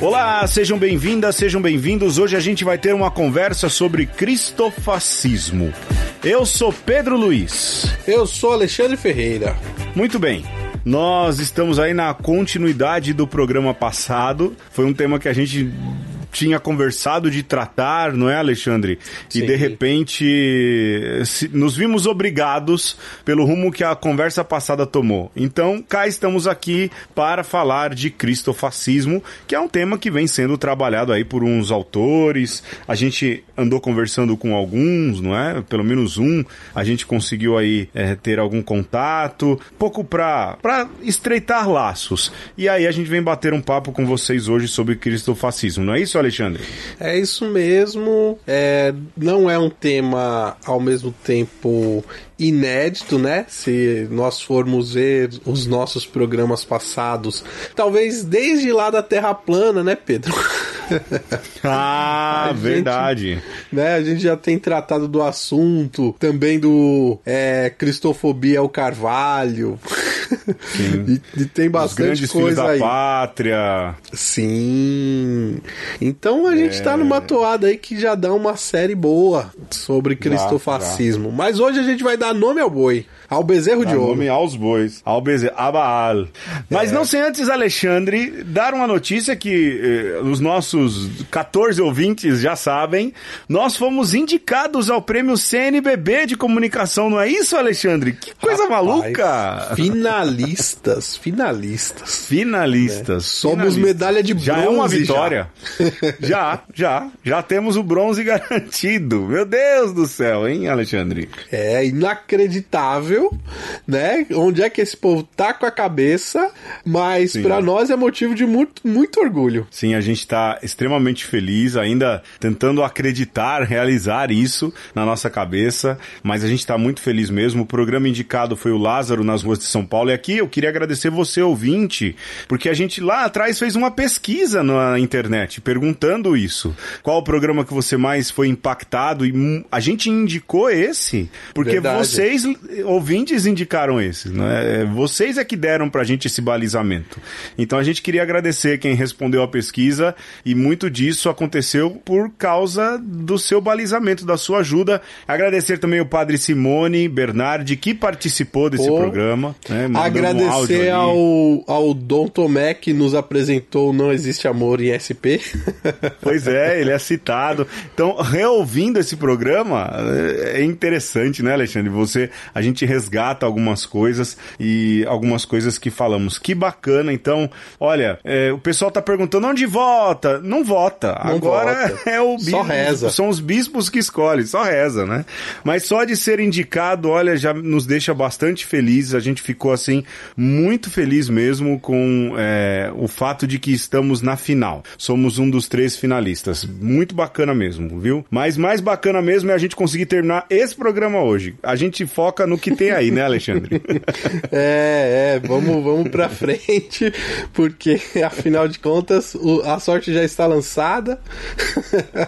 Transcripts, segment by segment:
Olá, sejam bem-vindas, sejam bem-vindos. Hoje a gente vai ter uma conversa sobre cristofascismo. Eu sou Pedro Luiz. Eu sou Alexandre Ferreira. Muito bem. Nós estamos aí na continuidade do programa passado. Foi um tema que a gente tinha conversado de tratar, não é, Alexandre? Sim. E de repente se, nos vimos obrigados pelo rumo que a conversa passada tomou. Então, cá estamos aqui para falar de cristofascismo, que é um tema que vem sendo trabalhado aí por uns autores. A gente andou conversando com alguns, não é? Pelo menos um, a gente conseguiu aí é, ter algum contato, pouco para estreitar laços. E aí a gente vem bater um papo com vocês hoje sobre cristofascismo, não é isso, Alexandre? É isso mesmo. É, não é um tema ao mesmo tempo inédito, né? Se nós formos ver os nossos programas passados, talvez desde lá da Terra plana, né, Pedro? ah, gente, verdade. Né, a gente já tem tratado do assunto, também do é, Cristofobia ao Carvalho. Sim. e, e, tem bastante coisa da aí. pátria. Sim. Então a gente é... tá numa toada aí que já dá uma série boa sobre cristofascismo. Mas hoje a gente vai dar nome ao boi. Ao bezerro Dá de ouro. nome aos bois. Ao bezerro. A Baal. Mas é. não sem antes, Alexandre, dar uma notícia que eh, os nossos 14 ouvintes já sabem. Nós fomos indicados ao prêmio CNBB de comunicação, não é isso, Alexandre? Que coisa Rapaz, maluca! Finalistas, finalistas. Finalistas. É. Somos finalistas. medalha de bronze. Já é uma vitória. Já. já, já. Já temos o bronze garantido. Meu Deus do céu, hein, Alexandre? É inacreditável né? Onde é que esse povo tá com a cabeça, mas para nós é motivo de muito, muito orgulho. Sim, a gente tá extremamente feliz, ainda tentando acreditar, realizar isso na nossa cabeça, mas a gente tá muito feliz mesmo. O programa indicado foi o Lázaro nas ruas de São Paulo, e aqui eu queria agradecer você, ouvinte, porque a gente lá atrás fez uma pesquisa na internet perguntando isso. Qual o programa que você mais foi impactado? E a gente indicou esse, porque Verdade. Vocês, ouvintes indicaram esses, né? Vocês é que deram pra gente esse balizamento. Então a gente queria agradecer quem respondeu a pesquisa e muito disso aconteceu por causa do seu balizamento, da sua ajuda. Agradecer também o padre Simone Bernardi que participou desse Pô, programa. Né? Agradecer um ao, ao Dom Tomé que nos apresentou Não Existe Amor em SP. pois é, ele é citado. Então, reouvindo esse programa, é interessante, né, Alexandre? Você, a gente resgata algumas coisas e algumas coisas que falamos. Que bacana, então, olha, é, o pessoal tá perguntando onde vota? Não vota. Não Agora vota. é o bispo. Só reza. São os bispos que escolhem, só reza, né? Mas só de ser indicado, olha, já nos deixa bastante felizes. A gente ficou assim, muito feliz mesmo com é, o fato de que estamos na final. Somos um dos três finalistas. Muito bacana mesmo, viu? Mas mais bacana mesmo é a gente conseguir terminar esse programa hoje. A gente foca no que tem aí, né, Alexandre? é, é, vamos, vamos pra frente, porque afinal de contas o, a sorte já está lançada.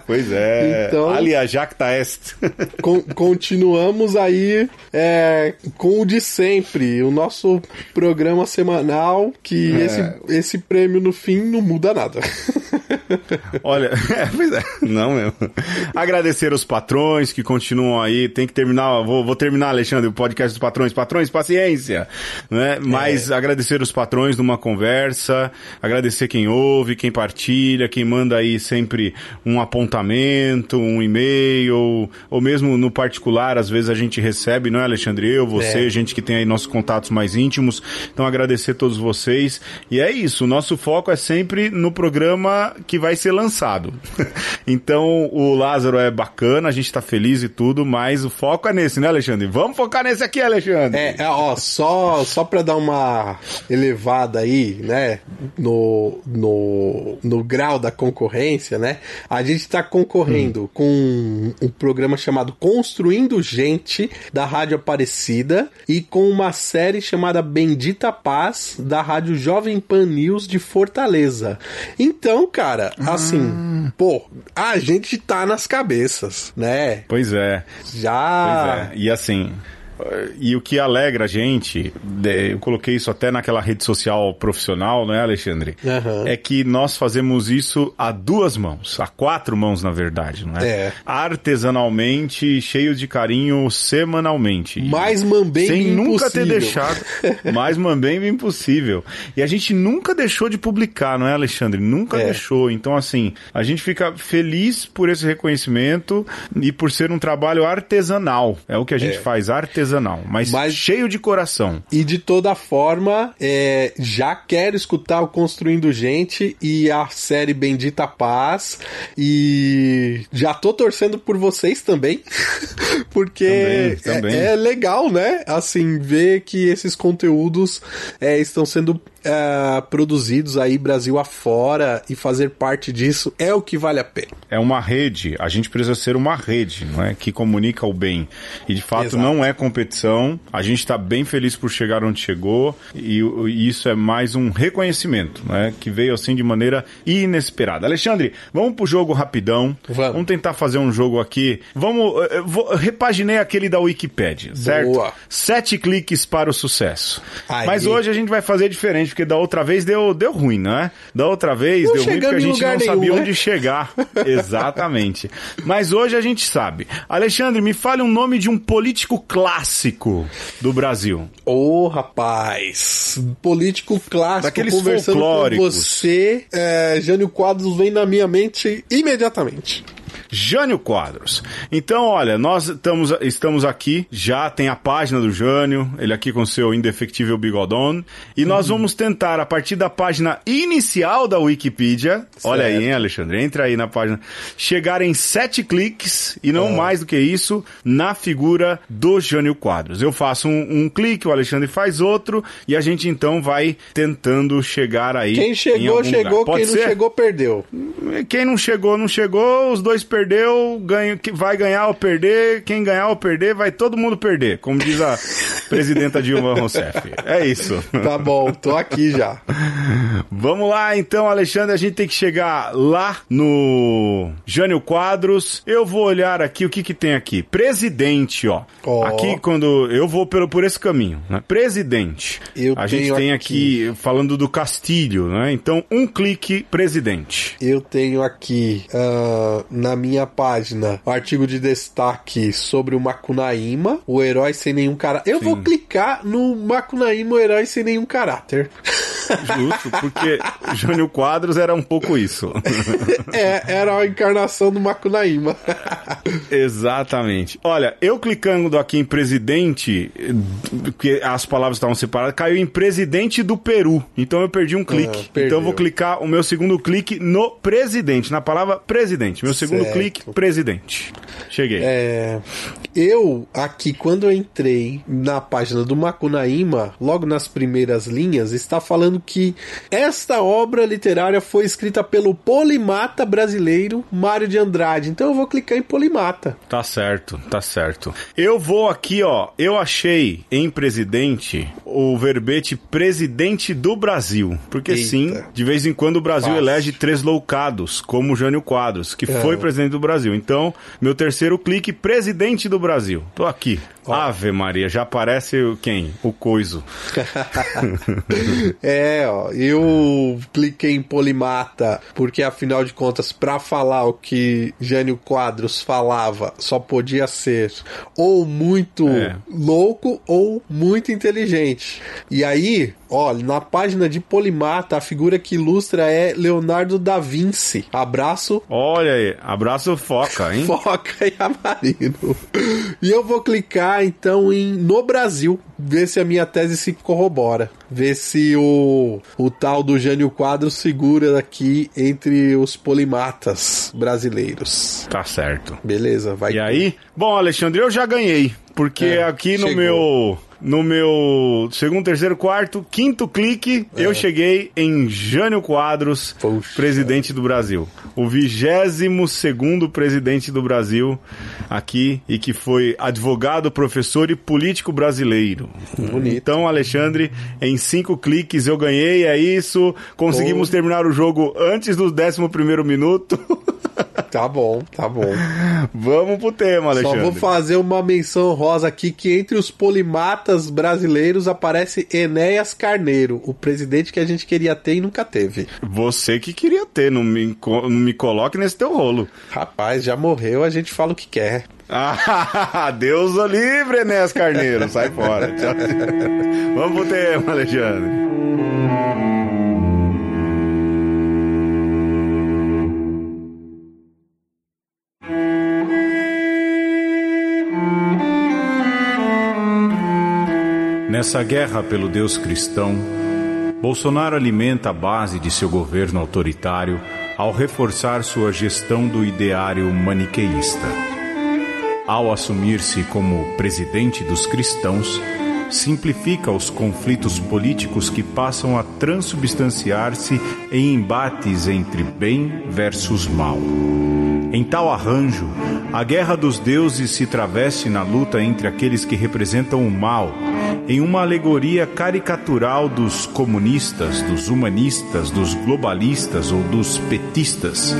Pois é, então, aliás, jacta est. con, continuamos aí é, com o de sempre, o nosso programa semanal, que é. esse, esse prêmio no fim não muda nada. Olha, é, pois é, não mesmo. Agradecer os patrões que continuam aí, tem que terminar, vou, vou terminar, Alexandre, o podcast dos patrões. Patrões, paciência, né? Mas é. agradecer os patrões numa conversa, agradecer quem ouve, quem partilha, quem manda aí sempre um apontamento, um e-mail, ou, ou mesmo no particular, às vezes a gente recebe, não é, Alexandre? Eu, você, é. gente que tem aí nossos contatos mais íntimos. Então agradecer a todos vocês. E é isso, o nosso foco é sempre no programa que vai ser lançado. então o Lázaro é bacana, a gente tá feliz e tudo, mas o foco é nesse, né, Alexandre? Vamos focar nesse aqui, Alexandre. É, é ó, só, só pra dar uma elevada aí, né, no, no, no grau da concorrência, né, a gente tá concorrendo hum. com um, um programa chamado Construindo Gente, da Rádio Aparecida, e com uma série chamada Bendita Paz, da Rádio Jovem Pan News de Fortaleza. Então, cara, assim, ah. pô, a gente tá nas cabeças, né? Pois é. Já. Pois é. E assim, e o que alegra a gente, eu coloquei isso até naquela rede social profissional, não é, Alexandre? Uhum. É que nós fazemos isso a duas mãos, a quatro mãos, na verdade, não é? É. Artesanalmente, cheio de carinho, semanalmente. Mais mambembe Sem nunca ter deixado. mais mambembe impossível. E a gente nunca deixou de publicar, não é, Alexandre? Nunca é. deixou. Então, assim, a gente fica feliz por esse reconhecimento e por ser um trabalho artesanal. É o que a gente é. faz, artesanal, mas, mas, cheio de coração. E de toda forma, é, já quero escutar o Construindo Gente e a série Bendita Paz. E já tô torcendo por vocês também, porque também, também. É, é, legal, né? Assim, ver que esses conteúdos é, estão sendo uh, produzidos aí Brasil afora e fazer parte disso é o que vale a pena. É uma rede, a gente precisa ser uma rede, não é? Que comunica o bem. E de fato Exato. não é competição. A gente está bem feliz por chegar onde chegou e, e, isso é mais um reconhecimento, né? Que veio assim de maneira inesperada. Alexandre, vamos pro jogo rapidão. Vamos, vamos tentar fazer um jogo aqui. Vamos, eu vou, repaginei aquele da Wikipedia, certo? Boa. Sete cliques para o sucesso. Aí. Mas hoje a gente vai fazer diferente porque da outra vez deu, deu ruim, né? Da outra vez não deu ruim porque a gente não nenhum, sabia né? onde chegar. Exatamente. Mas hoje a gente sabe. Alexandre, me fale um nome de um político clássico do Brasil. Ô, oh, rapaz. Político clássico. Daqueles conversando folclóricos. com você, é, Jânio Quadros vem na minha mente imediatamente. Jânio Quadros. Então, olha, nós estamos, estamos aqui, já tem a página do Jânio, ele aqui com seu indefectível bigodon, e nós uhum. vamos tentar, a partir da página inicial da Wikipedia, certo. olha aí, hein, Alexandre, entra aí na página, chegar em sete cliques, e não mais do que isso, na figura do Jânio Quadros. Eu faço um, um, clique, o Alexandre faz outro, e a gente então vai tentando chegar aí. Quem chegou, chegou, quem ser? não chegou, perdeu. Quem não chegou, não chegou, os dois perderam perdeu, ganha, vai ganhar ou perder, quem ganhar ou perder, vai todo mundo perder, como diz a presidenta Dilma Rousseff. É isso. Tá bom, tô aqui já. Vamos lá então, Alexandre, a gente tem que chegar lá no Jânio Quadros. Eu vou olhar aqui o que que tem aqui. Presidente, ó. Oh. Aqui quando eu vou pelo por esse caminho, né? Presidente. Eu a gente tem aqui, aqui falando do Castilho, né? Então, um clique presidente. Eu tenho aqui uh, na minha minha página o artigo de destaque sobre o Macunaíma, o herói sem nenhum caráter. Eu Sim. vou clicar no Macunaíma, o herói sem nenhum caráter. Justo, porque Jânio Quadros era um pouco isso. é, era a encarnação do Macunaíma. Exatamente. Olha, eu clicando aqui em presidente, que as palavras estavam separadas, caiu em presidente do Peru. Então eu perdi um clique. Ah, então eu vou clicar o meu segundo clique no presidente, na palavra presidente. Meu segundo certo. Clique, presidente. Cheguei. É, eu, aqui, quando eu entrei na página do Macunaíma, logo nas primeiras linhas, está falando que esta obra literária foi escrita pelo polimata brasileiro Mário de Andrade. Então eu vou clicar em polimata. Tá certo, tá certo. Eu vou aqui, ó. Eu achei em presidente o verbete presidente do Brasil. Porque Eita. sim, de vez em quando o Brasil Fácil. elege três loucados, como Jânio Quadros, que é. foi presidente do Brasil. Então, meu terceiro clique, presidente do Brasil. Tô aqui. Ave Maria, já aparece quem? O coiso. é, ó, eu cliquei em Polimata porque afinal de contas, para falar o que Jânio Quadros falava, só podia ser ou muito é. louco ou muito inteligente. E aí, Olha, na página de Polimata, a figura que ilustra é Leonardo da Vinci. Abraço. Olha aí, abraço foca, hein? foca e amarino. E eu vou clicar então em No Brasil, ver se a minha tese se corrobora. Ver se o, o tal do Jânio Quadro segura aqui entre os polimatas brasileiros. Tá certo. Beleza, vai. E aí? Bom, Alexandre, eu já ganhei. Porque é, aqui no chegou. meu no meu segundo, terceiro, quarto, quinto clique, é. eu cheguei em Jânio Quadros, Poxa. presidente do Brasil. O vigésimo segundo presidente do Brasil aqui e que foi advogado, professor e político brasileiro. Bonito. Então, Alexandre, em cinco cliques eu ganhei, é isso. Conseguimos terminar o jogo antes do décimo primeiro minuto. Tá bom, tá bom. Vamos pro tema, Alexandre. Só vou fazer uma menção rosa aqui que entre os polimatas brasileiros aparece Enéas Carneiro, o presidente que a gente queria ter e nunca teve. Você que queria ter, não me, não me coloque nesse teu rolo. Rapaz, já morreu, a gente fala o que quer. Ah, Deus o livre, Enéas Carneiro. Sai fora. Vamos pro tema, Alexandre. Nessa guerra pelo Deus cristão, Bolsonaro alimenta a base de seu governo autoritário ao reforçar sua gestão do ideário maniqueísta. Ao assumir-se como presidente dos cristãos, simplifica os conflitos políticos que passam a transubstanciar-se em embates entre bem versus mal. Em tal arranjo, a guerra dos deuses se traveste na luta entre aqueles que representam o mal, em uma alegoria caricatural dos comunistas, dos humanistas, dos globalistas ou dos petistas,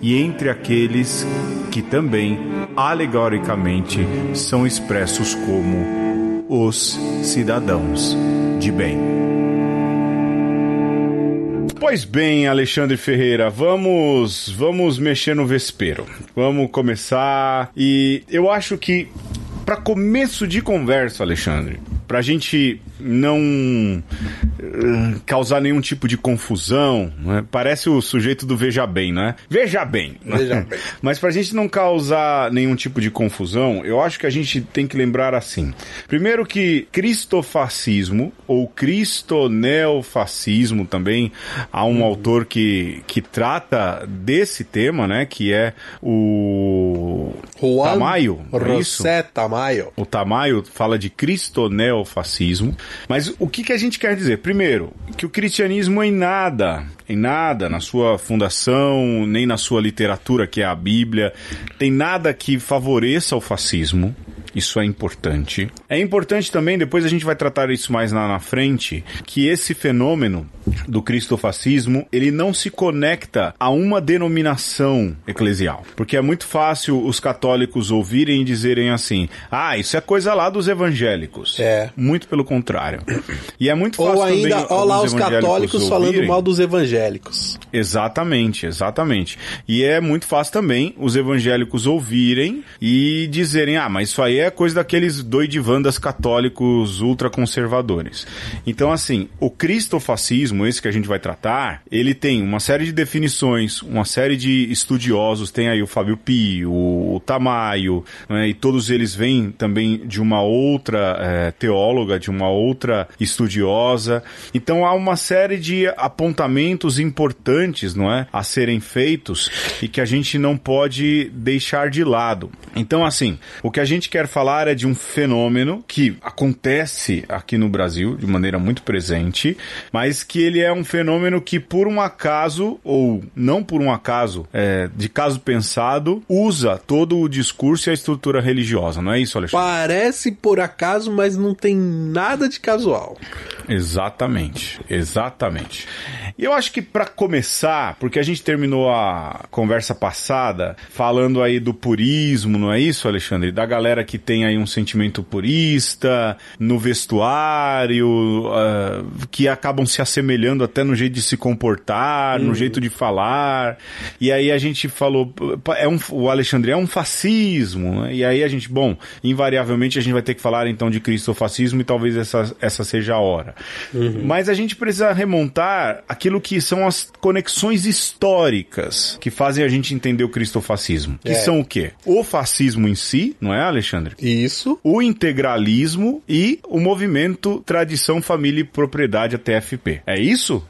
e entre aqueles que também, alegoricamente, são expressos como os cidadãos de bem. Pois bem, Alexandre Ferreira, vamos vamos mexer no vespeiro. Vamos começar e eu acho que para começo de conversa, Alexandre, para a gente não uh, causar nenhum tipo de confusão, né? parece o sujeito do Veja Bem, né? Veja bem. Veja bem. Mas para a gente não causar nenhum tipo de confusão, eu acho que a gente tem que lembrar assim. Primeiro que cristofascismo ou cristoneofascismo também, há um uhum. autor que, que trata desse tema, né? Que é o Juan Tamayo. José é Tamayo. O Tamayo fala de cristoneofascismo. Mas o que, que a gente quer dizer? Primeiro, que o cristianismo em nada, em nada, na sua fundação, nem na sua literatura, que é a Bíblia, tem nada que favoreça o fascismo. Isso é importante. É importante também, depois a gente vai tratar isso mais na, na frente, que esse fenômeno do cristofascismo, ele não se conecta a uma denominação eclesial. Porque é muito fácil os católicos ouvirem e dizerem assim: ah, isso é coisa lá dos evangélicos. É. Muito pelo contrário. E é muito fácil Ou ainda, ó lá os católicos ouvirem. falando mal dos evangélicos. Exatamente, exatamente. E é muito fácil também os evangélicos ouvirem e dizerem: ah, mas isso aí é coisa daqueles doidivandas católicos ultraconservadores. Então, assim, o cristofascismo, esse que a gente vai tratar, ele tem uma série de definições, uma série de estudiosos, tem aí o Fábio Pio, o Tamayo, né, e todos eles vêm também de uma outra é, teóloga, de uma outra estudiosa. Então, há uma série de apontamentos importantes, não é, a serem feitos e que a gente não pode deixar de lado. Então, assim, o que a gente quer falar é de um fenômeno que acontece aqui no Brasil de maneira muito presente, mas que ele é um fenômeno que, por um acaso, ou não por um acaso, é, de caso pensado, usa todo o discurso e a estrutura religiosa, não é isso, Alexandre? Parece por acaso, mas não tem nada de casual. Exatamente, exatamente. E eu acho que para começar, porque a gente terminou a conversa passada falando aí do purismo, não é isso, Alexandre? Da galera que tem aí um sentimento purista no vestuário, uh, que acabam se assemelhando até no jeito de se comportar, uhum. no jeito de falar. E aí a gente falou, é um, o Alexandre é um fascismo. Né? E aí a gente, bom, invariavelmente a gente vai ter que falar então de cristofascismo e talvez essa, essa seja a hora. Uhum. Mas a gente precisa remontar aquilo que são as conexões históricas que fazem a gente entender o cristofascismo. Que é. são o quê? O fascismo em si, não é, Alexandre? Isso. O integralismo e o movimento Tradição, Família e Propriedade, a TFP. É isso? Isso,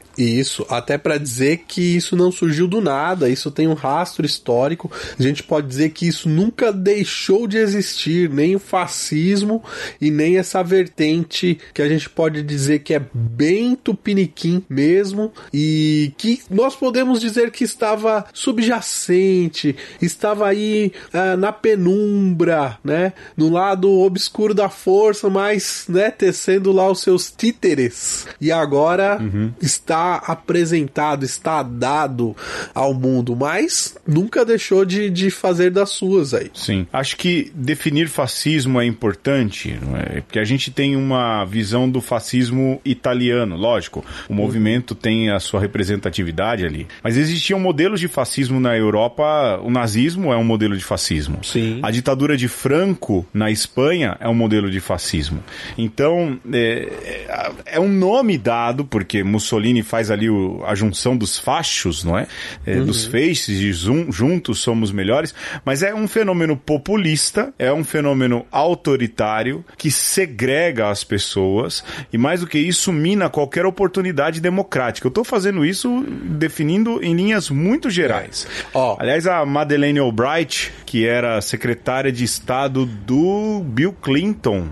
até para dizer que isso não surgiu do nada, isso tem um rastro histórico. A gente pode dizer que isso nunca deixou de existir, nem o fascismo e nem essa vertente que a gente pode dizer que é bem tupiniquim mesmo e que nós podemos dizer que estava subjacente, estava aí uh, na penumbra, né? No lado obscuro da força, mas, né, tecendo lá os seus títeres. E agora uhum. está apresentado, está dado ao mundo, mas nunca deixou de, de fazer das suas aí. Sim. Acho que definir fascismo é importante, é? porque a gente tem uma visão do fascismo italiano, lógico. O movimento tem a sua representatividade ali. Mas existiam modelos de fascismo na Europa. O nazismo é um modelo de fascismo. Sim. A ditadura de Franco na Espanha é um modelo de fascismo. Então, é, é, é um nome dado, porque Mussolini faz ali o, a junção dos fachos, não é? é uhum. Dos feixes e juntos somos melhores. Mas é um fenômeno populista, é um fenômeno autoritário que segrega as pessoas e, mais do que isso, mina qualquer oportunidade democrática. Eu estou fazendo isso definindo em linhas muito gerais. Oh. Aliás, a Madeleine Albright, que era secretária de Estado do Bill Clinton,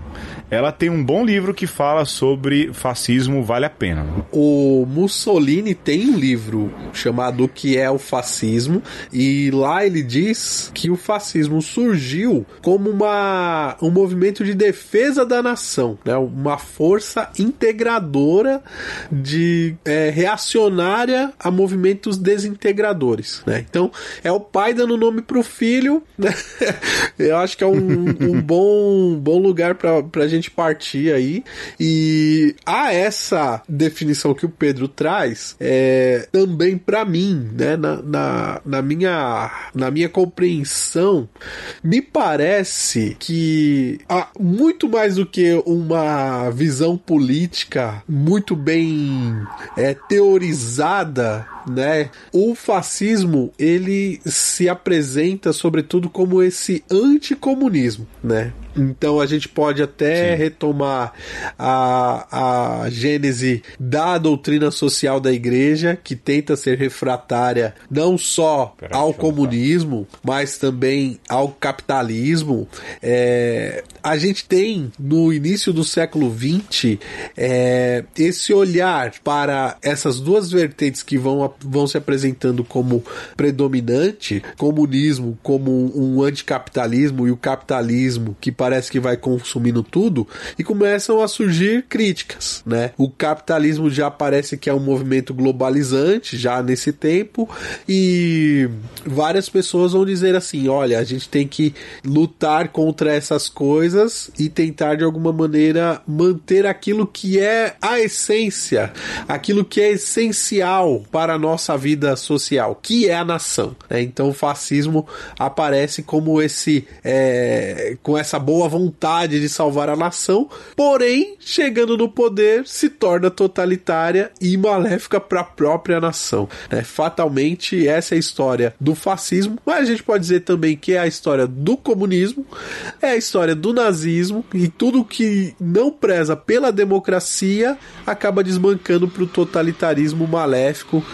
ela tem um bom livro que fala sobre fascismo, vale a pena. O Mussolini tem um livro chamado O que é o fascismo e lá ele diz que o fascismo surgiu como uma, um movimento de defesa da nação, né? uma força integradora de é, reacionária a movimentos desintegradores. Né? Então é o pai dando nome para o filho. Né? Eu acho que é um, um bom, bom lugar para a gente partir aí. E a essa definição que o Pedro traz, é, também para mim, né, na, na, na, minha, na minha compreensão, me parece que há muito mais do que uma visão política muito bem é, teorizada né? O fascismo, ele se apresenta sobretudo como esse anticomunismo, né? Então a gente pode até Sim. retomar a, a gênese da doutrina social da igreja, que tenta ser refratária não só Pera ao comunismo, mas também ao capitalismo. É, a gente tem no início do século XX é, esse olhar para essas duas vertentes que vão vão se apresentando como predominante, comunismo como um anticapitalismo e o capitalismo que parece que vai consumindo tudo, e começam a surgir críticas, né? O capitalismo já parece que é um movimento globalizante já nesse tempo e várias pessoas vão dizer assim, olha, a gente tem que lutar contra essas coisas e tentar de alguma maneira manter aquilo que é a essência, aquilo que é essencial para nossa vida social, que é a nação. Né? Então o fascismo aparece como esse é, com essa boa vontade de salvar a nação, porém chegando no poder se torna totalitária e maléfica para a própria nação. Né? Fatalmente essa é a história do fascismo, mas a gente pode dizer também que é a história do comunismo, é a história do nazismo e tudo que não preza pela democracia acaba desmancando para o totalitarismo maléfico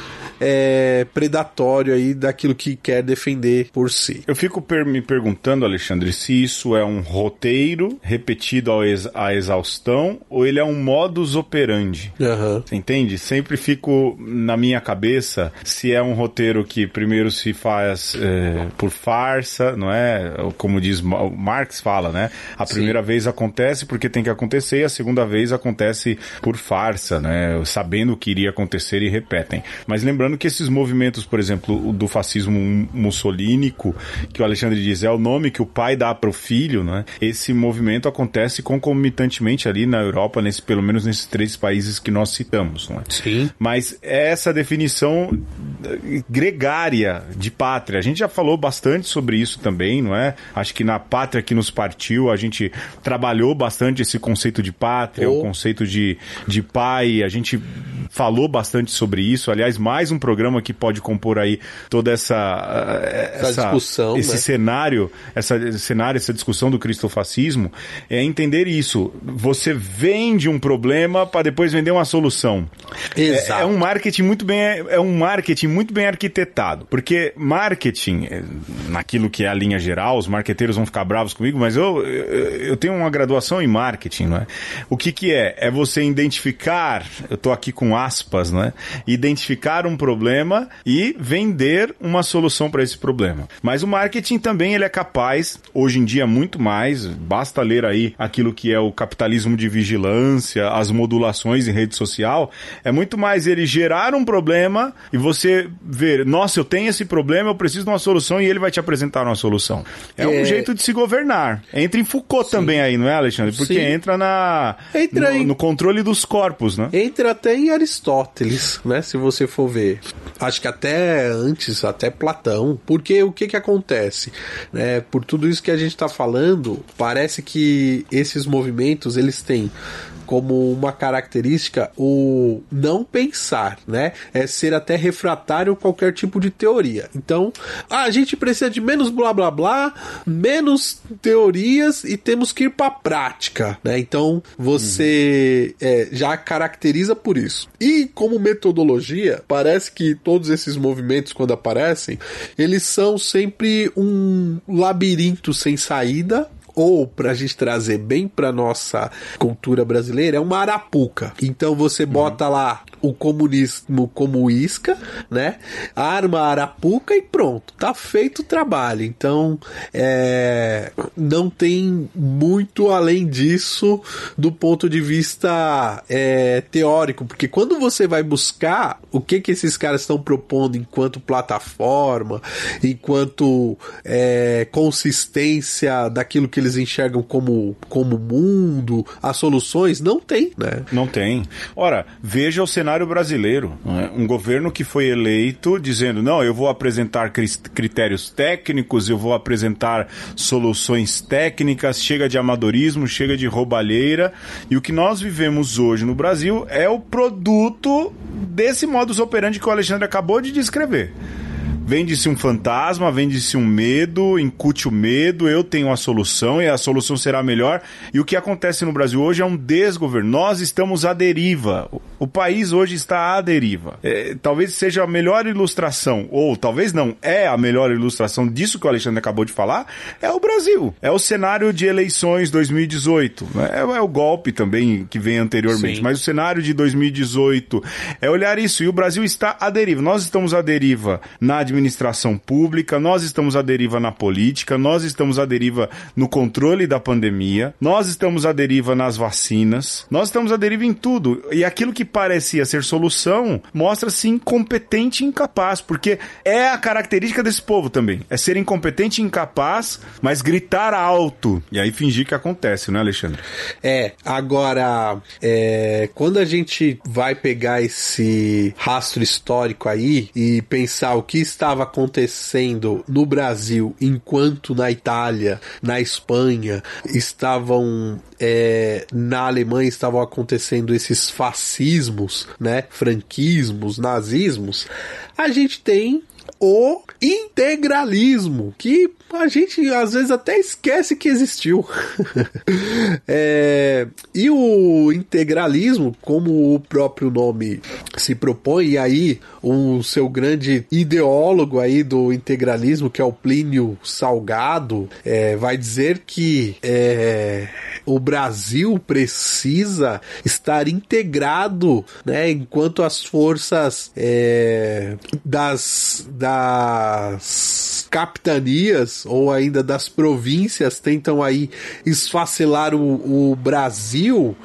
é, predatório aí daquilo que quer defender por si. Eu fico per me perguntando, Alexandre, se isso é um roteiro repetido ao ex à exaustão ou ele é um modus operandi. Uhum. Você entende? Sempre fico na minha cabeça se é um roteiro que primeiro se faz é, por farsa, não é? Como diz Marx fala, né? A primeira Sim. vez acontece porque tem que acontecer e a segunda vez acontece por farsa, né? Sabendo que iria acontecer e repetem. Mas lembrando lembrando que esses movimentos, por exemplo, do fascismo mussolínico, que o Alexandre diz é o nome que o pai dá para o filho, né? Esse movimento acontece concomitantemente ali na Europa, nesse, pelo menos nesses três países que nós citamos, não é? Sim. Mas essa definição gregária de pátria, a gente já falou bastante sobre isso também, não é? Acho que na pátria que nos partiu, a gente trabalhou bastante esse conceito de pátria, oh. o conceito de, de pai, a gente falou bastante sobre isso. Aliás, mais um um programa que pode compor aí toda essa, essa, essa discussão, esse né? cenário, essa cenário, essa discussão do cristofascismo, é entender isso. Você vende um problema para depois vender uma solução. Exato. É, é, um marketing muito bem, é um marketing muito bem arquitetado. Porque marketing, é, naquilo que é a linha geral, os marqueteiros vão ficar bravos comigo, mas eu, eu tenho uma graduação em marketing, não é? O que que é? É você identificar, eu tô aqui com aspas, não é? Identificar um problema e vender uma solução para esse problema. Mas o marketing também ele é capaz, hoje em dia muito mais, basta ler aí aquilo que é o capitalismo de vigilância, as modulações em rede social, é muito mais ele gerar um problema e você ver, nossa, eu tenho esse problema, eu preciso de uma solução e ele vai te apresentar uma solução. É, é... um jeito de se governar. Entra em Foucault Sim. também aí, não é, Alexandre? Porque Sim. entra na entra no, em... no controle dos corpos, né? Entra até em Aristóteles, né? Se você for ver. Acho que até antes, até Platão. Porque o que que acontece? Né? Por tudo isso que a gente está falando, parece que esses movimentos, eles têm como uma característica o não pensar, né? É ser até refratário a qualquer tipo de teoria. Então, ah, a gente precisa de menos blá blá blá, menos teorias e temos que ir para prática, né? Então, você uhum. é, já caracteriza por isso. E como metodologia, parece que todos esses movimentos quando aparecem, eles são sempre um labirinto sem saída ou para a gente trazer bem para nossa cultura brasileira, é uma arapuca. Então você bota uhum. lá o comunismo como isca, né? Arma a arapuca e pronto, tá feito o trabalho. Então, é, não tem muito além disso do ponto de vista é, teórico, porque quando você vai buscar o que que esses caras estão propondo enquanto plataforma, enquanto é, consistência daquilo que eles enxergam como, como mundo, as soluções, não tem, né? Não tem. Ora, veja o cenário cenário brasileiro. É? Um governo que foi eleito dizendo: não, eu vou apresentar critérios técnicos, eu vou apresentar soluções técnicas, chega de amadorismo, chega de roubalheira. E o que nós vivemos hoje no Brasil é o produto desse modus operandi que o Alexandre acabou de descrever. Vende-se um fantasma, vende-se um medo, incute o medo, eu tenho a solução e a solução será melhor. E o que acontece no Brasil hoje é um desgoverno. Nós estamos à deriva. O país hoje está à deriva. É, talvez seja a melhor ilustração, ou talvez não, é a melhor ilustração disso que o Alexandre acabou de falar, é o Brasil. É o cenário de eleições 2018. É, é o golpe também que vem anteriormente, Sim. mas o cenário de 2018 é olhar isso. E o Brasil está à deriva. Nós estamos à deriva na administração administração pública, nós estamos à deriva na política, nós estamos à deriva no controle da pandemia, nós estamos à deriva nas vacinas, nós estamos à deriva em tudo. E aquilo que parecia ser solução mostra-se incompetente e incapaz, porque é a característica desse povo também. É ser incompetente e incapaz, mas gritar alto. E aí fingir que acontece, né, Alexandre? É, agora, é, quando a gente vai pegar esse rastro histórico aí e pensar o que está estava acontecendo no Brasil enquanto na Itália, na Espanha, estavam é, na Alemanha estavam acontecendo esses fascismos, né, franquismos, nazismos, a gente tem o integralismo, que a gente às vezes até esquece que existiu. é, e o integralismo, como o próprio nome se propõe, e aí o seu grande ideólogo aí do integralismo, que é o Plínio Salgado, é, vai dizer que é, o Brasil precisa estar integrado, né, enquanto as forças é, das, das capitanias ou ainda das províncias tentam aí esfacelar o, o Brasil,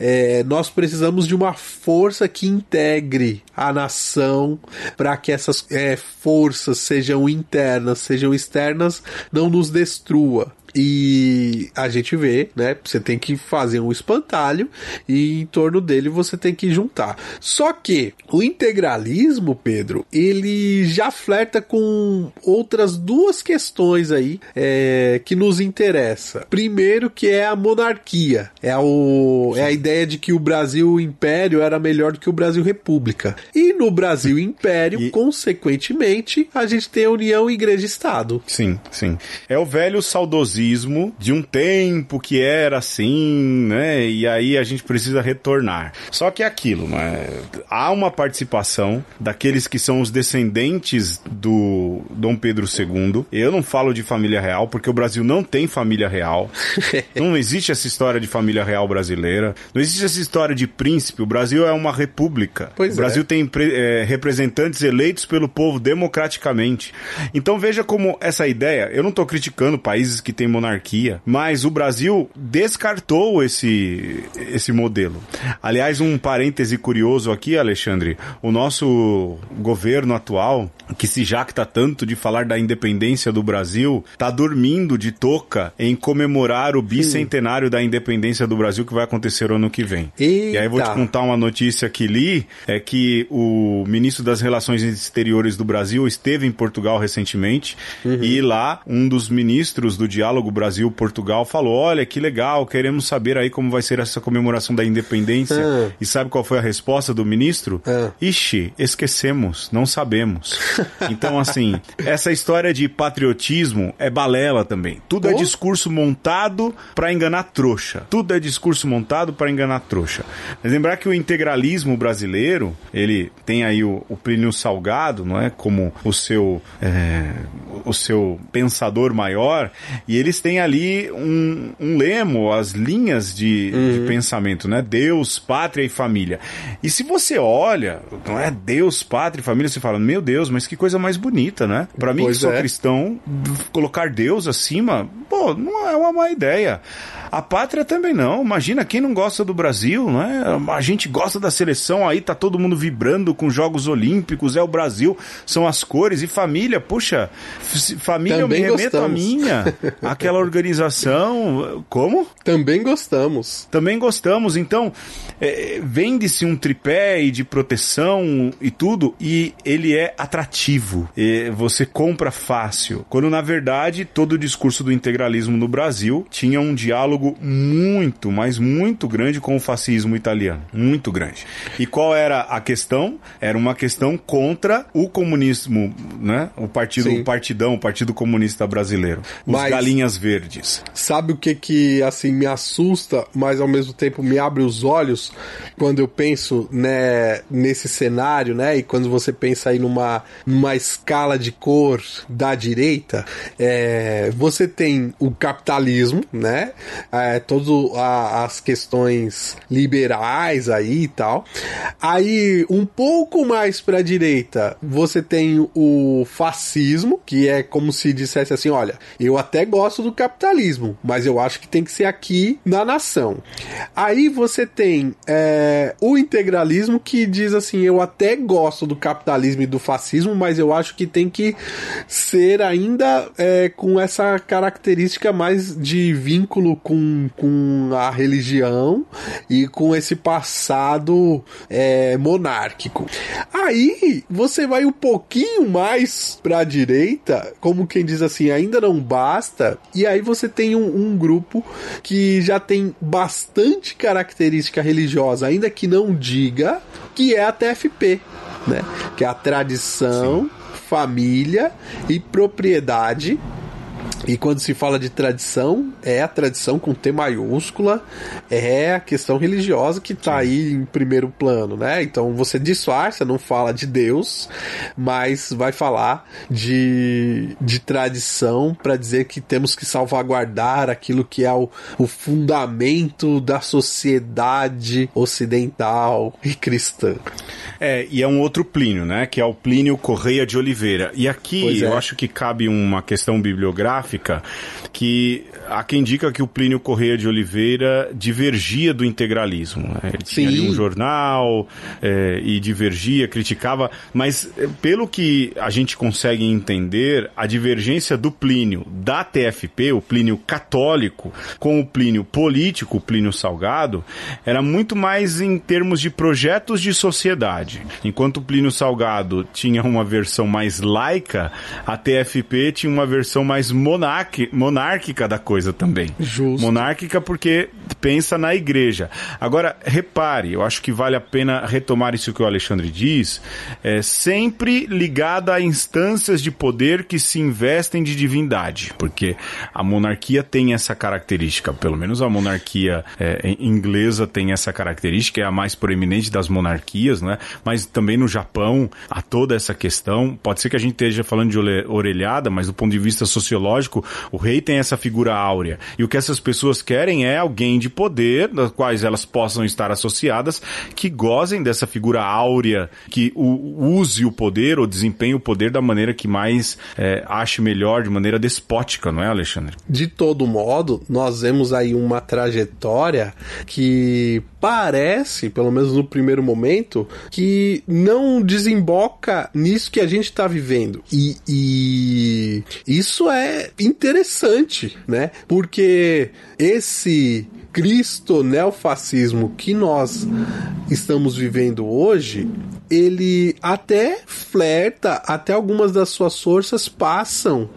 é, nós precisamos de uma força que integre a nação para que essas é, forças, sejam internas, sejam externas, não nos destrua. E a gente vê, né? Você tem que fazer um espantalho e em torno dele você tem que juntar. Só que o integralismo, Pedro, ele já flerta com outras duas questões aí é, que nos interessa. Primeiro, que é a monarquia. É, o, é a ideia de que o Brasil Império era melhor do que o Brasil República. E no Brasil Império, e... consequentemente, a gente tem a união Igreja-Estado. Sim, sim. É o velho saudosismo saudosismo de um tempo que era assim, né? E aí a gente precisa retornar. Só que é aquilo, né? Há uma participação daqueles que são os descendentes do Dom Pedro II. Eu não falo de família real porque o Brasil não tem família real. não existe essa história de família real brasileira. Não existe essa história de príncipe. O Brasil é uma república. Pois o Brasil é. tem é, representantes eleitos pelo povo democraticamente. Então veja como essa ideia, eu não estou criticando países que têm monarquia, mas o Brasil descartou esse, esse modelo. Aliás, um parêntese curioso aqui, Alexandre, o nosso governo atual, que se jacta tanto de falar da independência do Brasil, está dormindo de toca em comemorar o bicentenário Sim. da independência do Brasil que vai acontecer ano que vem. Eita. E aí vou te contar uma notícia que li, é que o ministro das Relações Exteriores do Brasil esteve em Portugal recentemente uhum. e lá um dos ministros do diálogo Brasil-Portugal falou: "Olha que legal, queremos saber aí como vai ser essa comemoração da independência". Uhum. E sabe qual foi a resposta do ministro? Uhum. Ixi, esquecemos, não sabemos. então assim, essa história de patriotismo é balela também. Tudo oh. é discurso montado para enganar trouxa. Tudo é discurso montado para enganar trouxa. Mas lembrar que o integralismo brasileiro, ele tem aí o, o Plínio Salgado, não é, como o seu é, o seu pensador maior, e eles têm ali um, um lemo, as linhas de, uhum. de pensamento, né? Deus, pátria e família. E se você olha, não é Deus, pátria e família, você fala, meu Deus, mas que coisa mais bonita, né? Para mim, que sou é. cristão, colocar Deus acima, pô, não é uma má ideia. A pátria também não. Imagina quem não gosta do Brasil, não é? A gente gosta da seleção, aí tá todo mundo vibrando com Jogos Olímpicos, é o Brasil, são as cores e família, puxa, família também eu me remeto a minha, aquela organização, como? Também gostamos. Também gostamos, então é, vende-se um tripé e de proteção e tudo e ele é atrativo. E você compra fácil. Quando na verdade todo o discurso do integralismo no Brasil tinha um diálogo muito, mas muito grande com o fascismo italiano, muito grande. E qual era a questão? Era uma questão contra o comunismo, né? O partido, Sim. o partidão, o Partido Comunista Brasileiro, os mas, galinhas verdes. Sabe o que que assim me assusta, mas ao mesmo tempo me abre os olhos quando eu penso né, nesse cenário, né? E quando você pensa aí numa, numa escala de cor da direita, é, você tem o capitalismo, né? É, todas as questões liberais aí e tal. Aí, um pouco mais para a direita, você tem o fascismo, que é como se dissesse assim: olha, eu até gosto do capitalismo, mas eu acho que tem que ser aqui na nação. Aí você tem é, o integralismo que diz assim: eu até gosto do capitalismo e do fascismo, mas eu acho que tem que ser ainda é, com essa característica mais de vínculo com, com a religião e com esse passado é, monárquico. Aí você vai um pouquinho mais para a direita, como quem diz assim, ainda não basta, e aí você tem um, um grupo que já tem bastante característica religiosa, ainda que não diga, que é a TFP, né? Que é a tradição, Sim. família e propriedade e quando se fala de tradição, é a tradição com T maiúscula, é a questão religiosa que está aí em primeiro plano, né? Então você disfarça, não fala de Deus, mas vai falar de, de tradição para dizer que temos que salvaguardar aquilo que é o, o fundamento da sociedade ocidental e cristã. É, e é um outro Plínio, né? Que é o Plínio Correia de Oliveira. E aqui é. eu acho que cabe uma questão bibliográfica que há quem diga que o Plínio Correia de Oliveira divergia do integralismo. Né? Ele tinha ali um jornal é, e divergia, criticava, mas é, pelo que a gente consegue entender, a divergência do Plínio da TFP, o Plínio católico, com o Plínio político, o Plínio Salgado, era muito mais em termos de projetos de sociedade. Enquanto o Plínio Salgado tinha uma versão mais laica, a TFP tinha uma versão mais monárquica da coisa coisa também. Justo. Monárquica porque pensa na igreja. Agora, repare, eu acho que vale a pena retomar isso que o Alexandre diz, é sempre ligada a instâncias de poder que se investem de divindade, porque a monarquia tem essa característica, pelo menos a monarquia é, inglesa tem essa característica, é a mais proeminente das monarquias, né? Mas também no Japão há toda essa questão. Pode ser que a gente esteja falando de orelhada, mas do ponto de vista sociológico, o rei tem essa figura áurea. E o que essas pessoas querem é alguém de poder, das quais elas possam estar associadas, que gozem dessa figura áurea, que use o poder ou desempenhe o poder da maneira que mais é, ache melhor, de maneira despótica, não é, Alexandre? De todo modo, nós vemos aí uma trajetória que parece, pelo menos no primeiro momento, que não desemboca nisso que a gente está vivendo. E, e isso é interessante, né? Porque esse Cristo neofascismo que nós estamos vivendo hoje, ele até flerta, até algumas das suas forças passam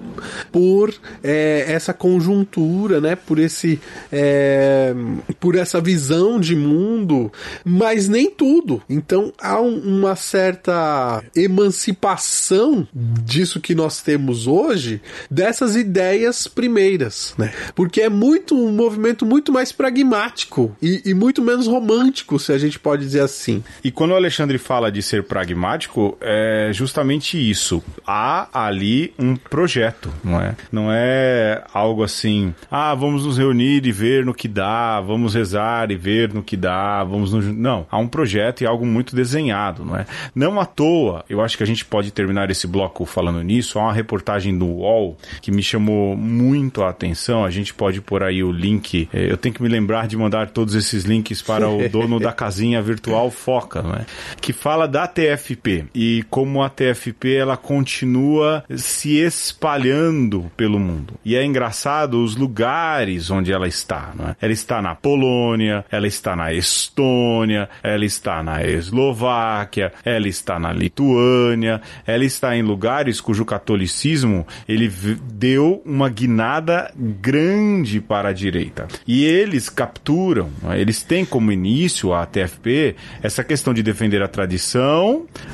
por é, essa conjuntura, né? Por esse, é, por essa visão de mundo, mas nem tudo. Então há um, uma certa emancipação disso que nós temos hoje dessas ideias primeiras, né? Porque é muito um movimento muito mais pragmático e, e, muito menos romântico, se a gente pode dizer assim. E quando o Alexandre fala de ser pragmático, é justamente isso. Há ali um projeto, não é? Não é algo assim, ah, vamos nos reunir e ver no que dá, vamos rezar e ver no que dá, vamos no... Não, há um projeto e algo muito desenhado, não é? Não à toa, eu acho que a gente pode terminar esse bloco falando nisso, há uma reportagem do UOL que me chamou muito a atenção, a gente pode pôr aí o link, é, eu tenho que me lembrar de mandar todos esses links para o dono da casinha virtual Foca, né? que fala da TFP e como a TFP ela continua se espalhando pelo mundo. E é engraçado os lugares onde ela está. Né? Ela está na Polônia, ela está na Estônia, ela está na Eslováquia, ela está na Lituânia, ela está em lugares cujo catolicismo ele deu uma guinada grande para a direita. E eles capturam, né, eles têm como início a TFP essa questão de defender a tradição,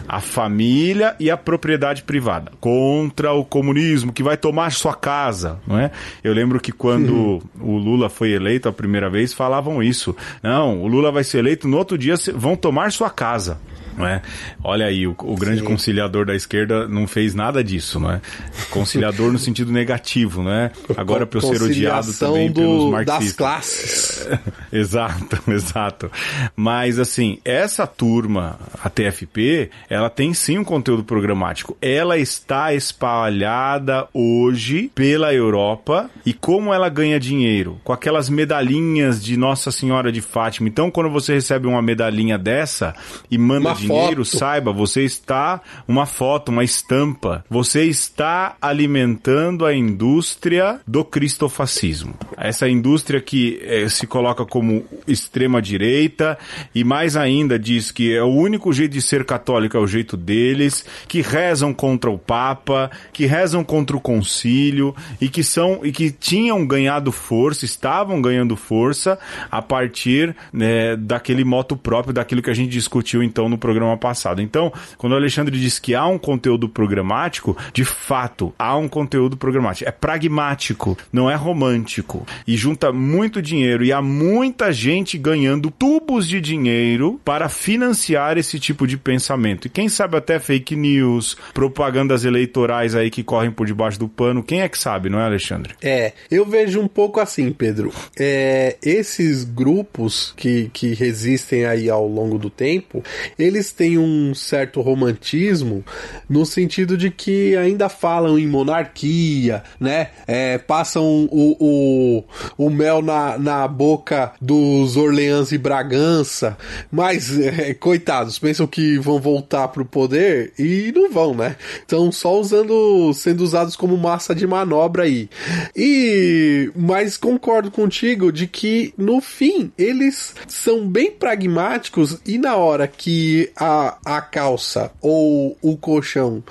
a família e a propriedade privada contra o comunismo que vai tomar sua casa, não é? Eu lembro que quando o Lula foi eleito a primeira vez falavam isso. Não, o Lula vai ser eleito no outro dia vão tomar sua casa é? Olha aí, o, o grande Sim. conciliador da esquerda não fez nada disso, não é? Conciliador no sentido negativo, não é? Agora para eu ser odiado também do, pelos marxistas. Das classes. exato, exato. Mas assim, essa turma, a TFP, ela tem sim um conteúdo programático. Ela está espalhada hoje pela Europa e como ela ganha dinheiro? Com aquelas medalhinhas de Nossa Senhora de Fátima. Então, quando você recebe uma medalhinha dessa e manda dinheiro dinheiro, foto. saiba, você está uma foto, uma estampa. Você está alimentando a indústria do cristofascismo. Essa indústria que eh, se coloca como extrema direita e mais ainda diz que é o único jeito de ser católico é o jeito deles, que rezam contra o Papa, que rezam contra o concílio e que são e que tinham ganhado força, estavam ganhando força a partir né, daquele moto próprio daquilo que a gente discutiu então no programa programa passado. Então, quando o Alexandre diz que há um conteúdo programático, de fato, há um conteúdo programático. É pragmático, não é romântico. E junta muito dinheiro e há muita gente ganhando tubos de dinheiro para financiar esse tipo de pensamento. E quem sabe até fake news, propagandas eleitorais aí que correm por debaixo do pano. Quem é que sabe, não é, Alexandre? É, eu vejo um pouco assim, Pedro. É, esses grupos que, que resistem aí ao longo do tempo, eles eles têm um certo romantismo no sentido de que ainda falam em monarquia, né? É, passam o, o, o mel na, na boca dos Orleans e Bragança, mas, é, coitados, pensam que vão voltar pro poder e não vão, né? Estão só usando, sendo usados como massa de manobra aí. E, mas concordo contigo de que no fim eles são bem pragmáticos e na hora que a, a calça ou o colchão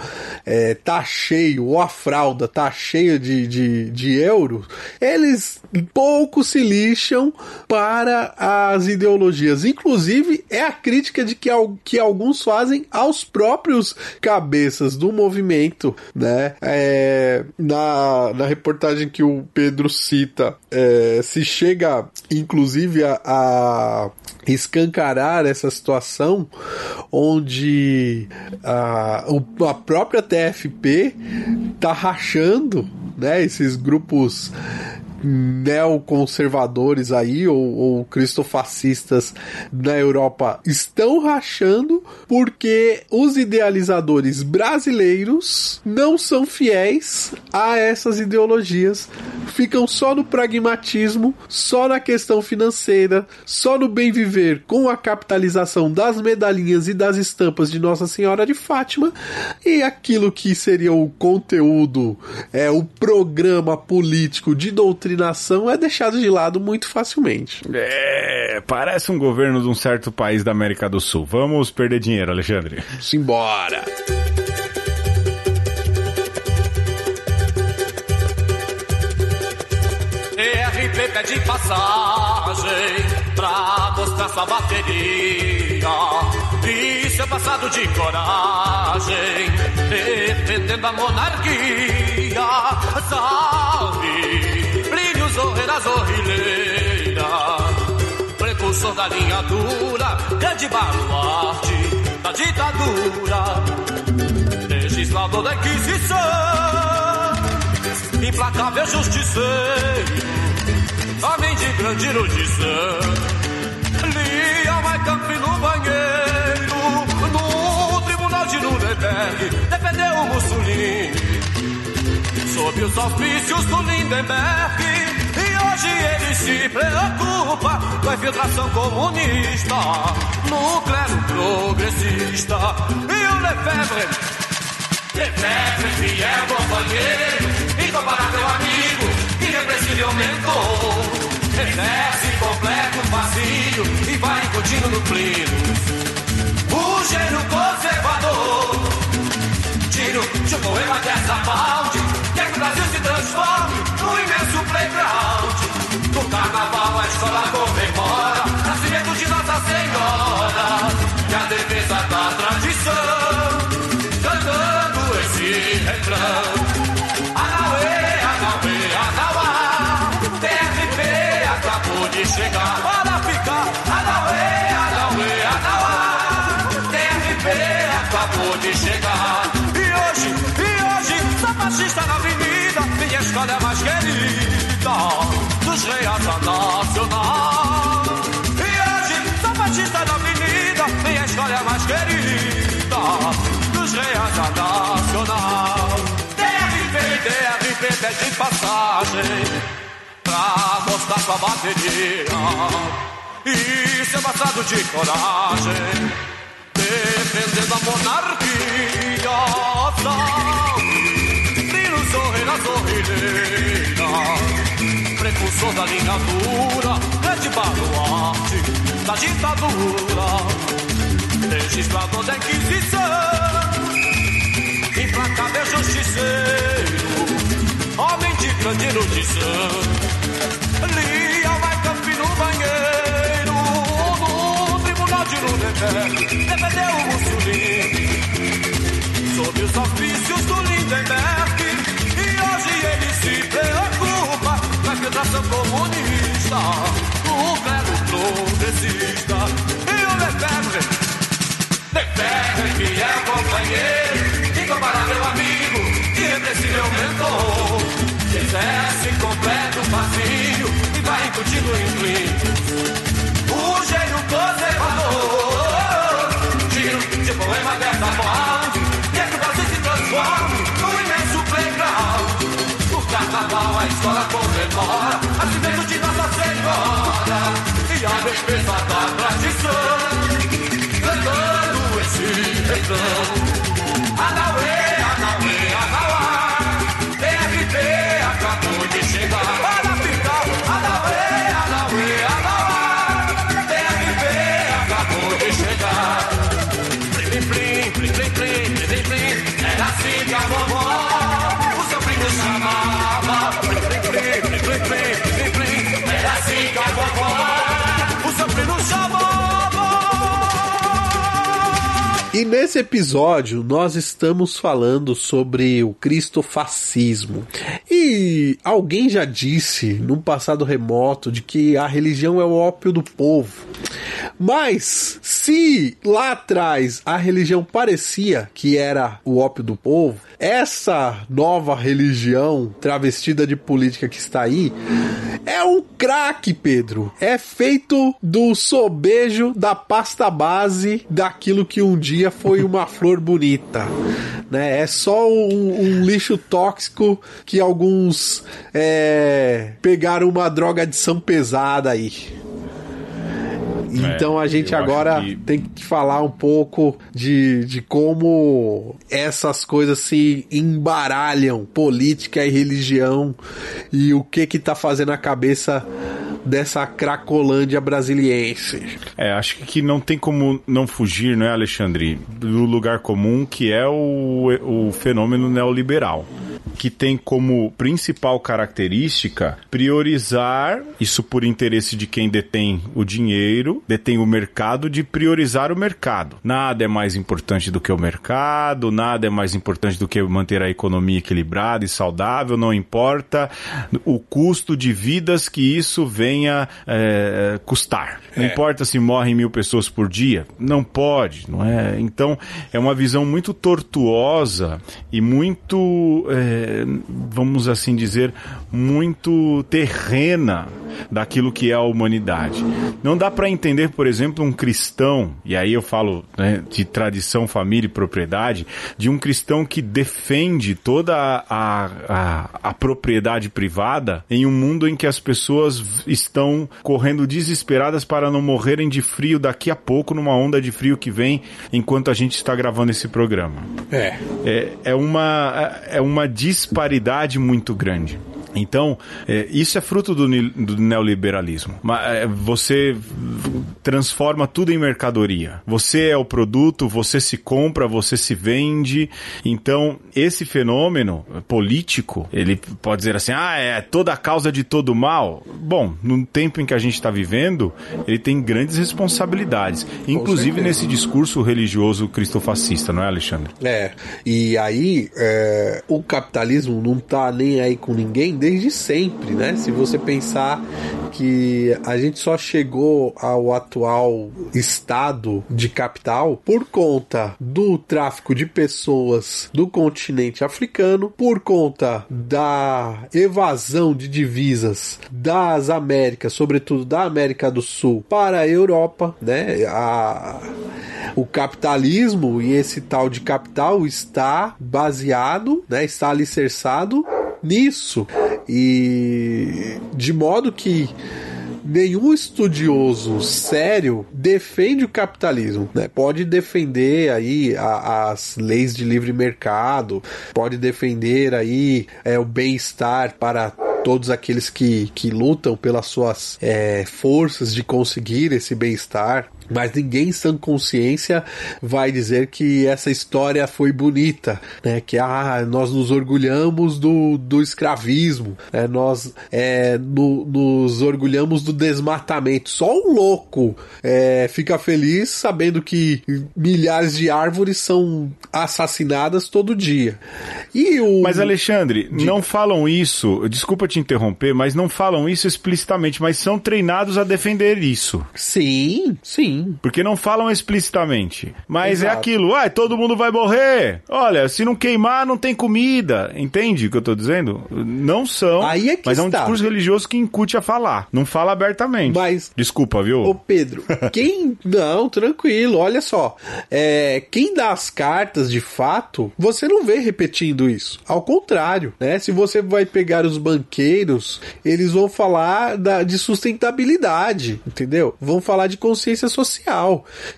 é, tá cheio, ou a fralda tá cheia de, de, de euros, eles pouco se lixam para as ideologias. Inclusive, é a crítica de que, que alguns fazem aos próprios cabeças do movimento, né? É, na, na reportagem que o Pedro cita, é, se chega, inclusive, a, a escancarar essa situação onde a, a própria TFP tá rachando né, esses grupos neoconservadores aí, ou, ou cristofascistas na Europa, estão rachando porque os idealizadores brasileiros não são fiéis a essas ideologias, ficam só no pragmatismo, só na questão financeira, só no bem viver com a capitalização das medalhinhas e das estampas de Nossa Senhora de Fátima. E aquilo que seria o conteúdo, é o programa político de doutrina doutrinação é deixado de lado muito facilmente. É, parece um governo de um certo país da América do Sul. Vamos perder dinheiro, Alexandre. Simbora! ERP pede passagem pra mostrar sua bateria e seu passado de coragem, defendendo a monarquia. Salve! Zorreira Zorrileira, precursor da linha dura, grande baluarte da ditadura, legislador da Inquisição, implacável justiceiro, homem de grande erudição, lia mais campo no banheiro, no tribunal de Nuremberg, defendeu o Mussolini. Sob os auspícios do Lindenberg, Hoje ele se preocupa com a infiltração comunista no clero progressista. E o Lefebvre, Lefebvre, fiel companheiro, incomparável amigo, irrepressível mentor. Exerce completo vazio e vai incutindo no pleno. O gênio conservador, tiro de um poema dessa balde, quer que o Brasil se transforme num imenso playground. No carnaval Nacional. E hoje, São Batista da Avenida, minha história mais querida dos Reata Nacional. DRP, DRP pede passagem pra mostrar sua bateria e seu passado de coragem, defendendo a monarquia. Salve, Nilo Zorreira Zorrileira precursor da linha dura, grande baluarte da ditadura, registrador da Inquisição, implacável justiceiro, homem de grande erudição, lia vai campi no banheiro, no tribunal de Nuremberg, defendeu o Mussolini, sob os ofícios do Lindenberg, e hoje ele se preocupa infiltração comunista, o clero progressista e o Lefebvre. Lefebvre, que é companheiro, incomparável amigo, irrepressível mentor. Exerce completo vazio e vai incutindo em O gênio conservador, giro de poema dessa morte, carnaval a escola comemora Nascimento de Nossa Senhora E a defesa da tradição Cantando esse refrão E nesse episódio nós estamos falando sobre o cristofascismo. E alguém já disse num passado remoto de que a religião é o ópio do povo. Mas se lá atrás a religião parecia que era o ópio do povo, essa nova religião travestida de política que está aí é um craque, Pedro. É feito do sobejo da pasta base daquilo que um dia foi uma flor bonita. Né? É só um, um lixo tóxico que alguns é, pegaram uma droga de são pesada aí. Então a gente agora que- tem que falar um pouco de, de como essas coisas se embaralham, política e religião, e o que que tá fazendo a cabeça dessa cracolândia brasiliense. É, acho que não tem como não fugir, não é, Alexandre, do lugar comum que é o, o fenômeno neoliberal. Que tem como principal característica priorizar, isso por interesse de quem detém o dinheiro, detém o mercado, de priorizar o mercado. Nada é mais importante do que o mercado, nada é mais importante do que manter a economia equilibrada e saudável, não importa o custo de vidas que isso venha eh, custar. Não importa se morrem mil pessoas por dia, não pode, não é? Então é uma visão muito tortuosa e muito, eh, vamos assim dizer, muito terrena daquilo que é a humanidade. Não dá para entender, por exemplo, um cristão, e aí eu falo né, de tradição, família e propriedade, de um cristão que defende toda a, a, a, a propriedade privada em um mundo em que as pessoas estão correndo desesperadas para não morrerem de frio daqui a pouco numa onda de frio que vem enquanto a gente está gravando esse programa. É. É, é, uma, é uma disparidade muito grande. Então, é, isso é fruto do, do neoliberalismo. É, Você transforma tudo em mercadoria. Você é o produto, você se compra, você se vende. Então, esse fenômeno político, ele pode dizer assim: ah, é toda a causa de todo mal. Bom, no tempo em que a gente está vivendo, ele tem grandes responsabilidades. Inclusive nesse discurso religioso cristofascista, não é, Alexandre? É, e aí é, o capitalismo não tá nem aí com ninguém desde sempre, né? Se você pensar que a gente só chegou ao atual estado de capital por conta do tráfico de pessoas do continente africano, por conta da evasão de divisas das Américas, sobretudo da América do Sul, para a Europa, né? A, o capitalismo e esse tal de capital está baseado, né, está alicerçado nisso. E de modo que nenhum estudioso sério defende o capitalismo, né? Pode defender aí a- as leis de livre mercado, pode defender aí é, o bem-estar para todos aqueles que, que lutam pelas suas é, forças de conseguir esse bem-estar. Mas ninguém em sã consciência vai dizer que essa história foi bonita, né? Que ah, nós nos orgulhamos do, do escravismo, né? nós é, no- nos orgulhamos do desmatamento. Só um louco é, fica feliz sabendo que milhares de árvores são assassinadas todo dia. E o Mas, Alexandre, não falam isso, desculpa te interromper, mas não falam isso explicitamente, mas são treinados a defender isso. sim, sim. Porque não falam explicitamente. Mas é Exato. aquilo, ah, todo mundo vai morrer. Olha, se não queimar, não tem comida. Entende o que eu tô dizendo? Não são. Aí é que mas é um está. discurso religioso que incute a falar. Não fala abertamente. Mas- Desculpa, viu? Ô Pedro, quem. Não, tranquilo, olha só. É, quem dá as cartas de fato, você não vê repetindo isso. Ao contrário, né? Se você vai pegar os banqueiros, eles vão falar da, de sustentabilidade, entendeu? Vão falar de consciência social.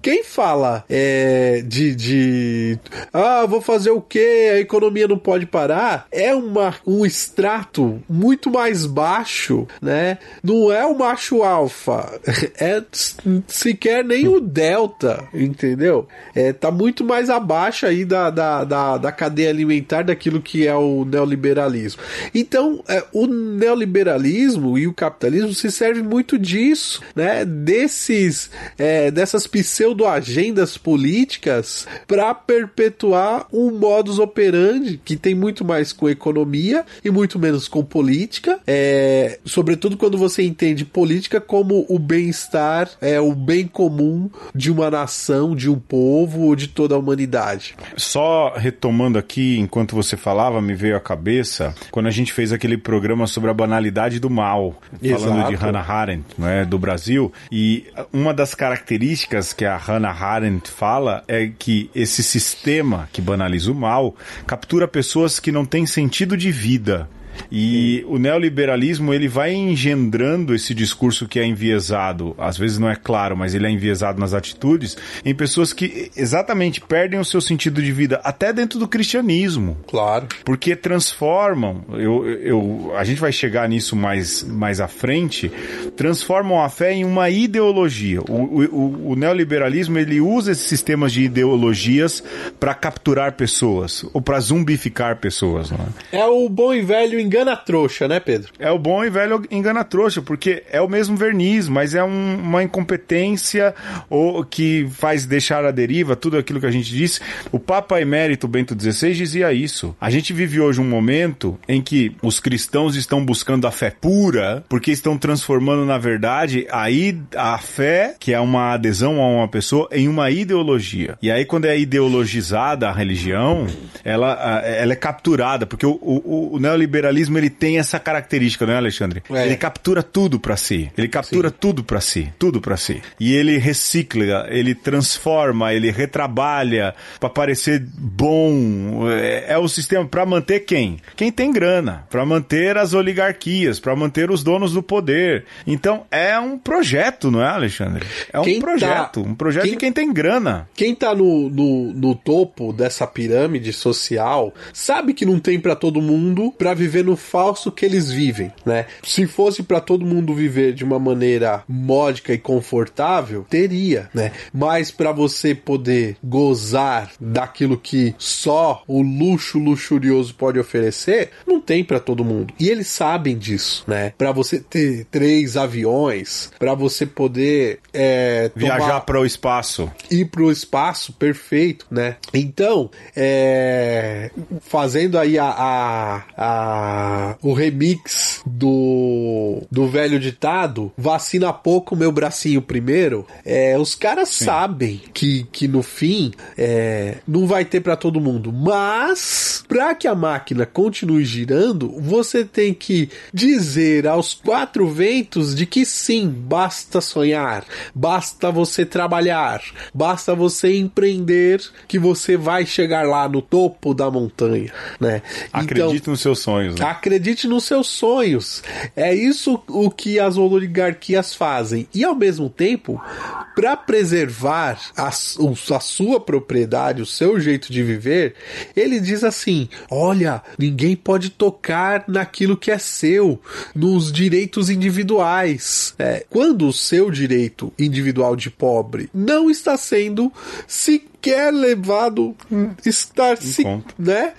Quem fala é, de, de. Ah, vou fazer o quê? A economia não pode parar. É uma, um extrato muito mais baixo, né? Não é o macho alfa, é sequer nem o delta, entendeu? É, tá muito mais abaixo aí da, da, da, da cadeia alimentar daquilo que é o neoliberalismo. Então, é, o neoliberalismo e o capitalismo se servem muito disso, né? Desses é, é, dessas pseudo-agendas políticas para perpetuar um modus operandi que tem muito mais com economia e muito menos com política, é, sobretudo quando você entende política como o bem-estar, é o bem comum de uma nação, de um povo ou de toda a humanidade. Só retomando aqui, enquanto você falava, me veio à cabeça quando a gente fez aquele programa sobre a banalidade do mal, falando Exato. de Hannah Arendt, né, do Brasil, e uma das características que a Hannah Arendt fala é que esse sistema que banaliza o mal captura pessoas que não têm sentido de vida. E o neoliberalismo ele vai engendrando esse discurso que é enviesado, às vezes não é claro, mas ele é enviesado nas atitudes, em pessoas que exatamente perdem o seu sentido de vida, até dentro do cristianismo. Claro. Porque transformam, eu, eu, a gente vai chegar nisso mais, mais à frente, transformam a fé em uma ideologia. O, o, o neoliberalismo ele usa esses sistemas de ideologias para capturar pessoas ou para zumbificar pessoas. Não é? É o bom e velho engana trouxa, né, Pedro? É o bom e velho engana trouxa, porque é o mesmo verniz, mas é um- uma incompetência ou que faz deixar a deriva tudo aquilo que a gente disse. O Papa Emérito Bento XVI dizia isso. A gente vive hoje um momento em que os cristãos estão buscando a fé pura, porque estão transformando, na verdade, a, i- a fé, que é uma adesão a uma pessoa, em uma ideologia. E aí, quando é ideologizada a religião, ela, ela é capturada, porque o, o, o neoliberalismo ele tem essa característica, não é, Alexandre? É. Ele captura tudo pra si. Ele captura tudo pra si, tudo pra si. E ele recicla, ele transforma, ele retrabalha pra parecer bom. É, é o sistema pra manter quem? Quem tem grana, Pra manter as oligarquias, pra manter os donos do poder. Então é um projeto, não é, Alexandre? É um Quem tá- projeto, um projeto quem- de quem tem grana. Quem tá no, no, no topo dessa pirâmide social sabe que não tem pra todo mundo pra viver no falso que eles vivem, né? Se fosse pra todo mundo viver de uma maneira módica e confortável, teria, né? Mas pra você poder gozar daquilo que só o luxo luxurioso pode oferecer, não tem pra todo mundo. E eles sabem disso, né? Pra você ter três aviões, pra você poder é, Viajar para o espaço. ir pro espaço perfeito, né? Então, é, fazendo aí a, a- a- o remix do, do velho ditado, vacina pouco, meu bracinho primeiro, é, os caras sabem que, que no fim é, não vai ter pra todo mundo, mas pra que a máquina continue girando, você tem que dizer aos quatro ventos de que sim, basta sonhar, basta você trabalhar, basta você empreender que você vai chegar lá no topo da montanha, né? Acredite nos seus sonhos. Né? Acredite nos seus sonhos. É isso o que as oligarquias fazem. E ao mesmo tempo, para preservar a, a sua propriedade, o seu jeito de viver, ele diz assim: olha, ninguém pode tocar naquilo que é seu, nos direitos individuais. É, quando o seu direito individual de pobre não está sendo sequer levado, estar se, conta. né?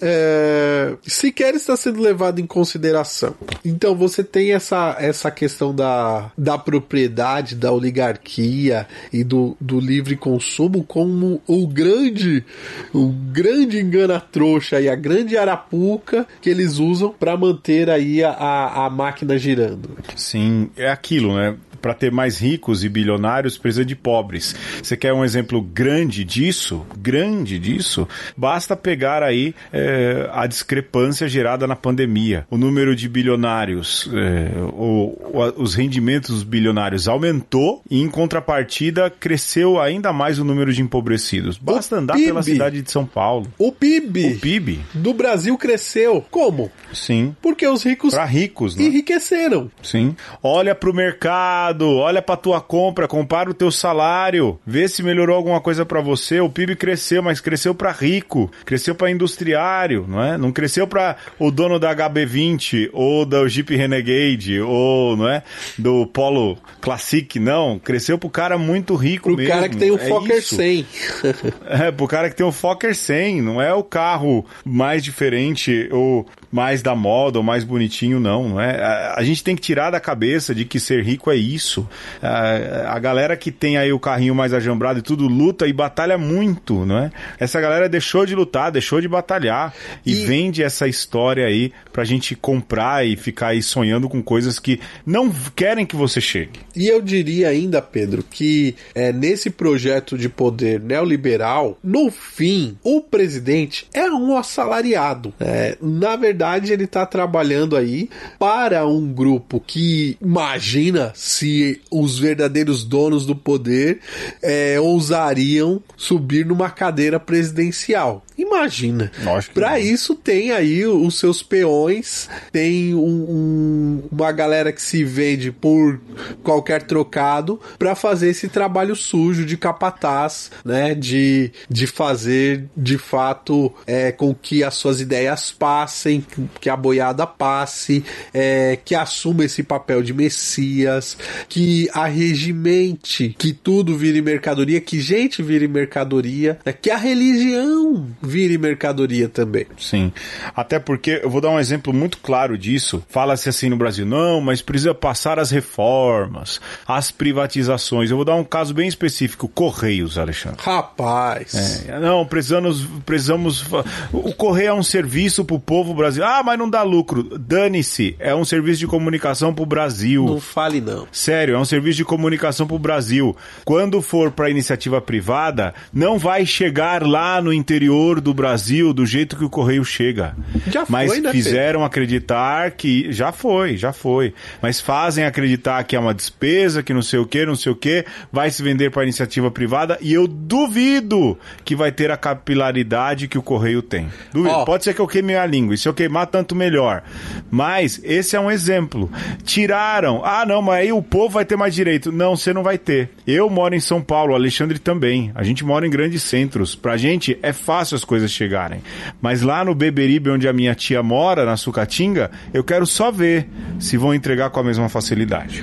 É, sequer está sendo levado em consideração. Então você tem essa, essa questão da, da propriedade, da oligarquia e do, do livre consumo como o grande, o grande engana-trouxa e a grande arapuca que eles usam para manter aí a, a, a máquina girando. Sim, é aquilo, né? Para ter mais ricos e bilionários, precisa de pobres. Você quer um exemplo grande disso? Grande disso? Basta pegar aí é, a discrepância gerada na pandemia. O número de bilionários, é, o- o- os rendimentos dos bilionários aumentou e, em contrapartida, cresceu ainda mais o número de empobrecidos. Basta andar pela PIB. cidade de São Paulo. O PIB, O PIB, do Brasil cresceu. Como? sim. Porque os ricos Para ricos, né? enriqueceram. Sim. Olha pro mercado, olha pra tua compra, compara o teu salário, vê se melhorou alguma coisa pra você. O PIB cresceu, mas cresceu pra rico, cresceu pra industriário, não é? Não cresceu pra o dono da HB20 ou do Jeep Renegade ou, não é, do Polo Classic, não, cresceu pro cara muito rico Pro mesmo. cara que tem o É Fokker isso. 100. É, pro cara que tem o Fokker 100, não é o carro mais diferente ou mais da moda ou mais bonitinho, não, não é? A, a gente tem que tirar da cabeça de que ser rico é isso. A, a galera que tem aí o carrinho mais ajambrado e tudo luta e batalha muito, não é? Essa galera deixou de lutar, deixou de batalhar e, e... vende essa história aí pra gente comprar e ficar aí sonhando com coisas que não querem que você chegue. E eu diria ainda, Pedro, que é, nesse projeto de poder neoliberal, no fim, o presidente é um assalariado. É, na verdade, ele está trabalhando aí para um grupo que imagina se os verdadeiros donos do poder é, ousariam subir numa cadeira presidencial. Imagina. Para isso tem aí os seus peões, tem um, um, uma galera que se vende por qualquer trocado para fazer esse trabalho sujo de capataz, né? De, de fazer de fato é, com que as suas ideias passem, que a boiada passe, é, que assuma esse papel de messias, que arregimente, que tudo vire mercadoria, que gente vire mercadoria, né, que a religião vire mercadoria também. Sim. Até porque eu vou dar um exemplo muito claro disso. Fala-se assim no Brasil, não, mas precisa passar as reformas, as privatizações. Eu vou dar um caso bem específico, Correios, Alexandre. Rapaz. É, não, precisamos, precisamos. O Correio é um serviço pro povo brasileiro. Ah, mas não dá lucro. Dane-se. É um serviço de comunicação pro Brasil. Não fale, não. Sério, é um serviço de comunicação pro Brasil. Quando for para iniciativa privada, não vai chegar lá no interior do Brasil do jeito que o Correio chega. Já Mas foi, né, fizeram Pedro? acreditar que. Já foi, já foi. Mas fazem acreditar que é uma despesa, que não sei o que, não sei o que, vai se vender para iniciativa privada e eu duvido que vai ter a capilaridade que o Correio tem. Duvido. Oh. Pode ser que eu queime a língua, e se eu queimar, tanto melhor. Mas esse é um exemplo. Tiraram. Ah, não, mas aí o povo vai ter mais direito. Não, você não vai ter. Eu moro em São Paulo, Alexandre também. A gente mora em grandes centros. Pra gente é fácil as coisas chegarem. Mas lá no Beberibe, onde a minha tia mora, na Sucatinga, eu quero só ver se vão entregar com a mesma facilidade.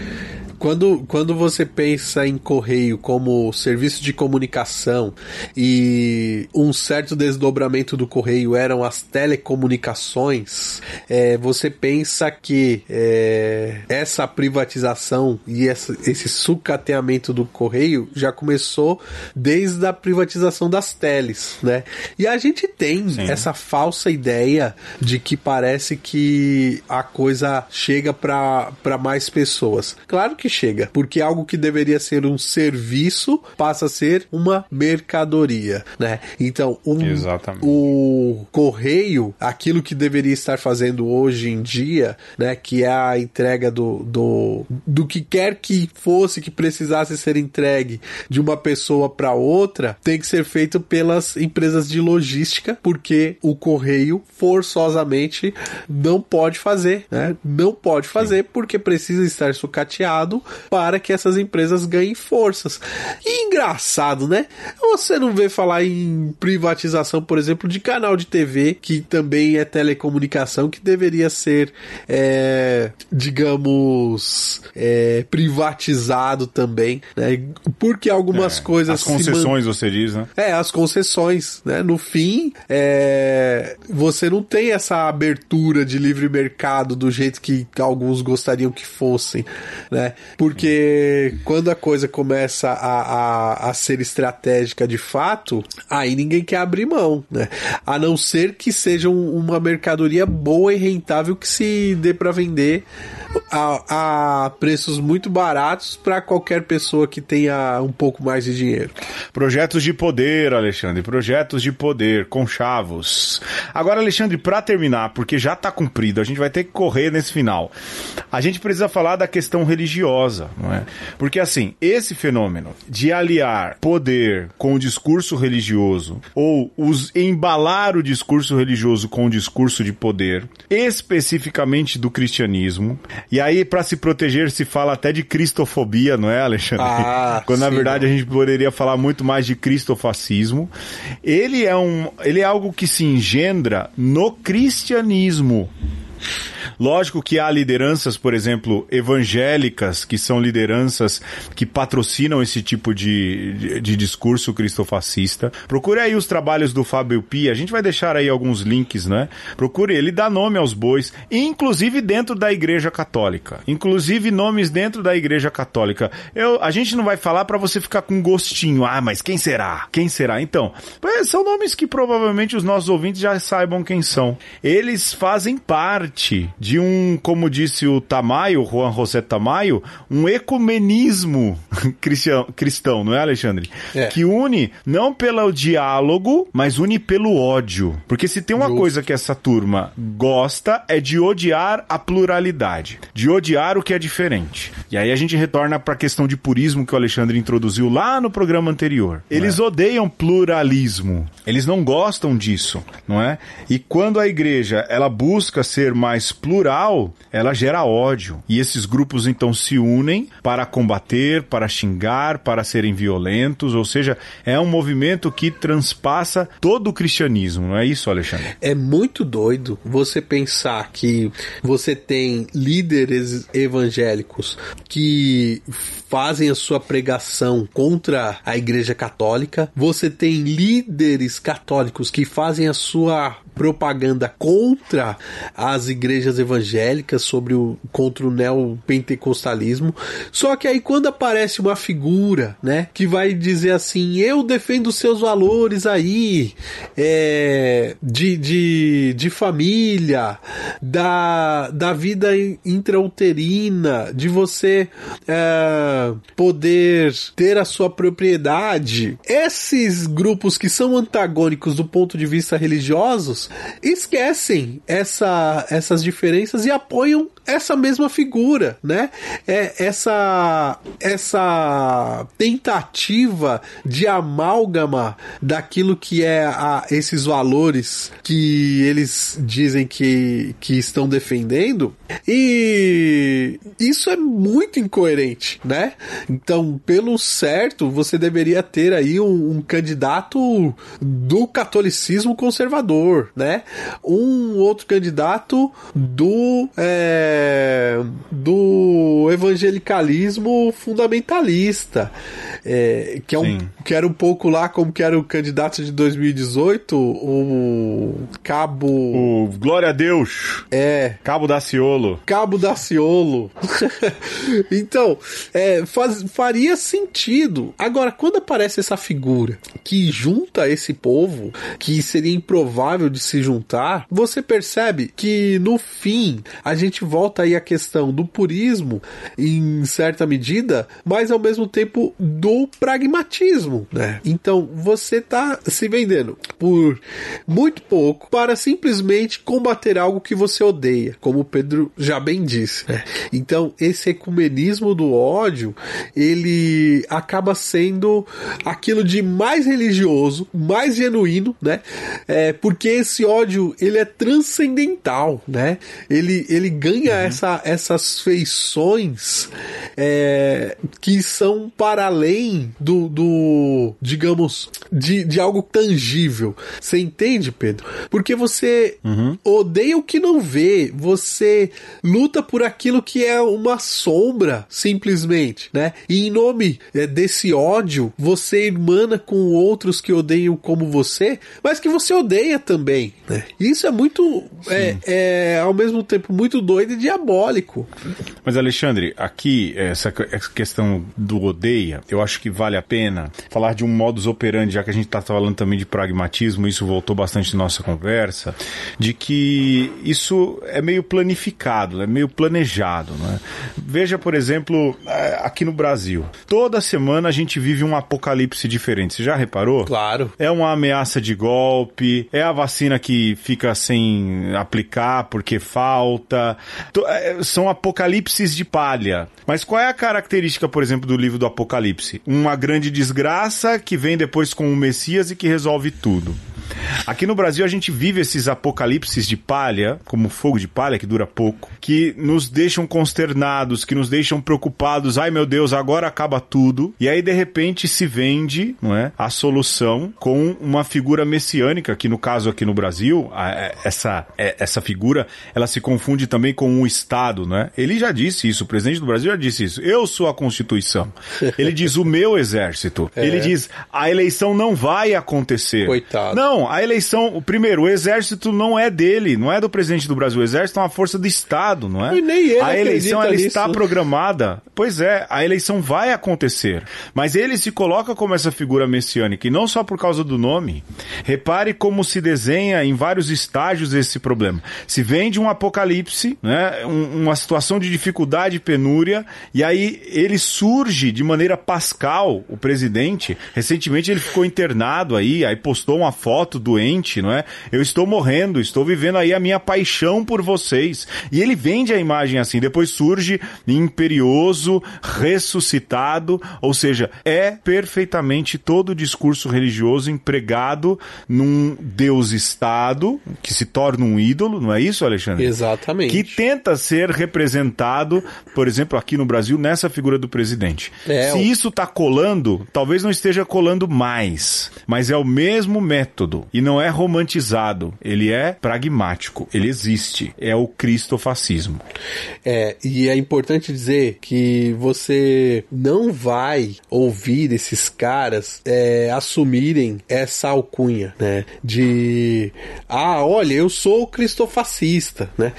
Quando, quando você pensa em correio como serviço de comunicação e um certo desdobramento do correio eram as telecomunicações, é, você pensa que é, essa privatização e essa, esse sucateamento do correio já começou desde a privatização das teles, né? E a gente tem Sim. essa falsa ideia de que parece que a coisa chega para mais pessoas. Claro que chega, porque algo que deveria ser um serviço passa a ser uma mercadoria, né? Então, um, o correio, aquilo que deveria estar fazendo hoje em dia, né, que é a entrega do, do, do que quer que fosse que precisasse ser entregue de uma pessoa para outra, tem que ser feito pelas empresas de logística, porque o correio forçosamente não pode fazer, né? Não pode fazer Sim. porque precisa estar sucateado para que essas empresas ganhem forças. E engraçado, né? Você não vê falar em privatização, por exemplo, de canal de TV, que também é telecomunicação, que deveria ser, é, digamos, é, privatizado também, né? Porque algumas é, coisas. As concessões, man... você diz, né? É, as concessões, né? No fim, é, você não tem essa abertura de livre mercado do jeito que alguns gostariam que fossem, né? Porque quando a coisa começa a, a, a ser estratégica de fato, aí ninguém quer abrir mão, né? A não ser que seja um, uma mercadoria boa e rentável que se dê para vender a, a, preços muito baratos para qualquer pessoa que tenha um pouco mais de dinheiro. Projetos de poder, Alexandre, projetos de poder com chavos. Agora, Alexandre, para terminar, porque já está cumprido, a gente vai ter que correr nesse final. A gente precisa falar da questão religiosa, não é? Porque assim, esse fenômeno de aliar poder com o discurso religioso ou os embalar o discurso religioso com o discurso de poder, especificamente do cristianismo. E aí para se proteger se fala até de cristofobia, não é, Alexandre? Ah, Quando sim, na verdade a gente poderia falar muito mais de cristofascismo. Ele é um, ele é algo que se engendra no cristianismo. Lógico que há lideranças, por exemplo, evangélicas, que são lideranças que patrocinam esse tipo de, de, de discurso cristofascista. Procure aí os trabalhos do Fábio Pia, a gente vai deixar aí alguns links, né? Procure, ele dá nome aos bois, inclusive dentro da Igreja Católica. Inclusive nomes dentro da Igreja Católica. Eu, a gente não vai falar para você ficar com gostinho. Ah, mas quem será? Quem será? Então, são nomes que provavelmente os nossos ouvintes já saibam quem são. Eles fazem parte de um, como disse o Tamayo, Juan José Tamayo, um ecumenismo cristão, cristão não é, Alexandre? É. Que une não pelo diálogo, mas une pelo ódio. Porque se tem uma Justo. coisa que essa turma gosta é de odiar a pluralidade, de odiar o que é diferente. E aí a gente retorna para a questão de purismo que o Alexandre introduziu lá no programa anterior. Eles é. odeiam pluralismo. Eles não gostam disso, não é? E quando a igreja ela busca ser mais plural, ela gera ódio. E esses grupos então se unem para combater, para xingar, para serem violentos, ou seja, é um movimento que transpassa todo o cristianismo, não é isso, Alexandre? É muito doido você pensar que você tem líderes evangélicos que fazem a sua pregação contra a Igreja Católica, você tem líderes católicos que fazem a sua propaganda contra as igrejas evangélicas sobre o contra o neopentecostalismo. Só que aí quando aparece uma figura, né, que vai dizer assim, eu defendo seus valores aí, é, de, de, de família, da, da vida intrauterina, de você é, poder ter a sua propriedade. Esses grupos que são antagônicos do ponto de vista religiosos esquecem essa, essas diferenças e apoiam essa mesma figura, né? É essa essa tentativa de amálgama daquilo que é a, esses valores que eles dizem que, que estão defendendo e isso é muito incoerente, né? Então, pelo certo, você deveria ter aí um, um candidato do catolicismo conservador, né? Um outro candidato do é, do evangelicalismo fundamentalista, é, que é um, que era um pouco lá como que era o candidato de 2018, o Cabo o Glória a Deus. É, Cabo Daciolo. Cabo Daciolo. então, é, faz, faria sentido. Agora, quando aparece essa figura que junta esse povo, que seria improvável de se juntar, você percebe que no fim a gente volta aí à questão do purismo em certa medida, mas ao mesmo tempo do pragmatismo, né? Então você tá se vendendo por muito pouco para simplesmente combater algo que você odeia, como o Pedro já bem disse. Né? Então esse ecumenismo do ódio ele acaba sendo aquilo de mais religioso, mais genuíno, né? É, porque esse ódio ele é transcendental, né? Ele, ele ganha uhum. essa, essas feições é, que são para além do, do digamos, de, de algo tangível. Você entende, Pedro? Porque você uhum. odeia o que não vê, você luta por aquilo que é uma sombra, simplesmente, né? E em nome é, desse ódio, você irmana com outros que odeiam como você, mas que você odeia também, né? Isso é muito, é, é, ao mesmo tempo muito doido e diabólico. Mas Alexandre, aqui essa, essa questão do odeia, eu acho que vale a pena falar de um modus operandi, já que a gente está falando também de pragmatismo, isso voltou bastante na nossa conversa, de que isso é meio planificado, é meio planejado. Né? Veja, por exemplo, é, aqui no Brasil, toda semana a gente vive um apocalipse diferente. Você já reparou? Claro. É uma ameaça de golpe, é a vacina que fica sem aplicar porque falta. É, são apocalipses de palha. Mas qual é a característica, por exemplo, do livro do Apocalipse? Uma grande desgraça que vem depois com o Messias e que resolve tudo. Aqui no Brasil a gente vive esses apocalipses de palha, como fogo de palha, que dura pouco, que nos deixam consternados, que nos deixam preocupados. Ai meu Deus, agora acaba tudo. E aí de repente se vende não é, a solução com uma figura messiânica, que no caso aqui no Brasil, a, a, essa, é, essa figura ela se confunde também com o Estado. Né? Ele já disse isso, o presidente do Brasil já disse isso. Eu sou a Constituição. Ele diz o meu exército. É. Ele diz a eleição não vai acontecer. Coitado. Não, a eleição, o primeiro, o exército não é dele, não é do presidente do Brasil. O exército é uma força do Estado, não é? E nem ele a eleição ela nisso. está programada. Pois é, a eleição vai acontecer. Mas ele se coloca como essa figura messiânica, e não só por causa do nome. Repare como se desenha em vários estágios esse problema. Se vende um apocalipse, né, um, uma situação de dificuldade e penúria, e aí ele surge de maneira pascal, o presidente. Recentemente ele ficou internado aí, aí postou uma foto doente, não é? Eu estou morrendo, estou vivendo aí a minha paixão por vocês. E ele vende a imagem assim, depois surge imperioso, ressuscitado, ou seja, é perfeitamente todo o discurso religioso empregado num Deus-Estado, que se torna um ídolo, não é isso, Alexandre? Exatamente. Que tenta ser representado, por exemplo, aqui no Brasil, nessa figura do presidente. É, se isso está colando, talvez não esteja colando mais, mas é o mesmo método e não é romantizado, ele é pragmático, ele existe, é o cristofascismo. É, e é importante dizer que você não vai ouvir esses caras é, assumirem essa alcunha, né? De ah, olha, eu sou cristofascista, né?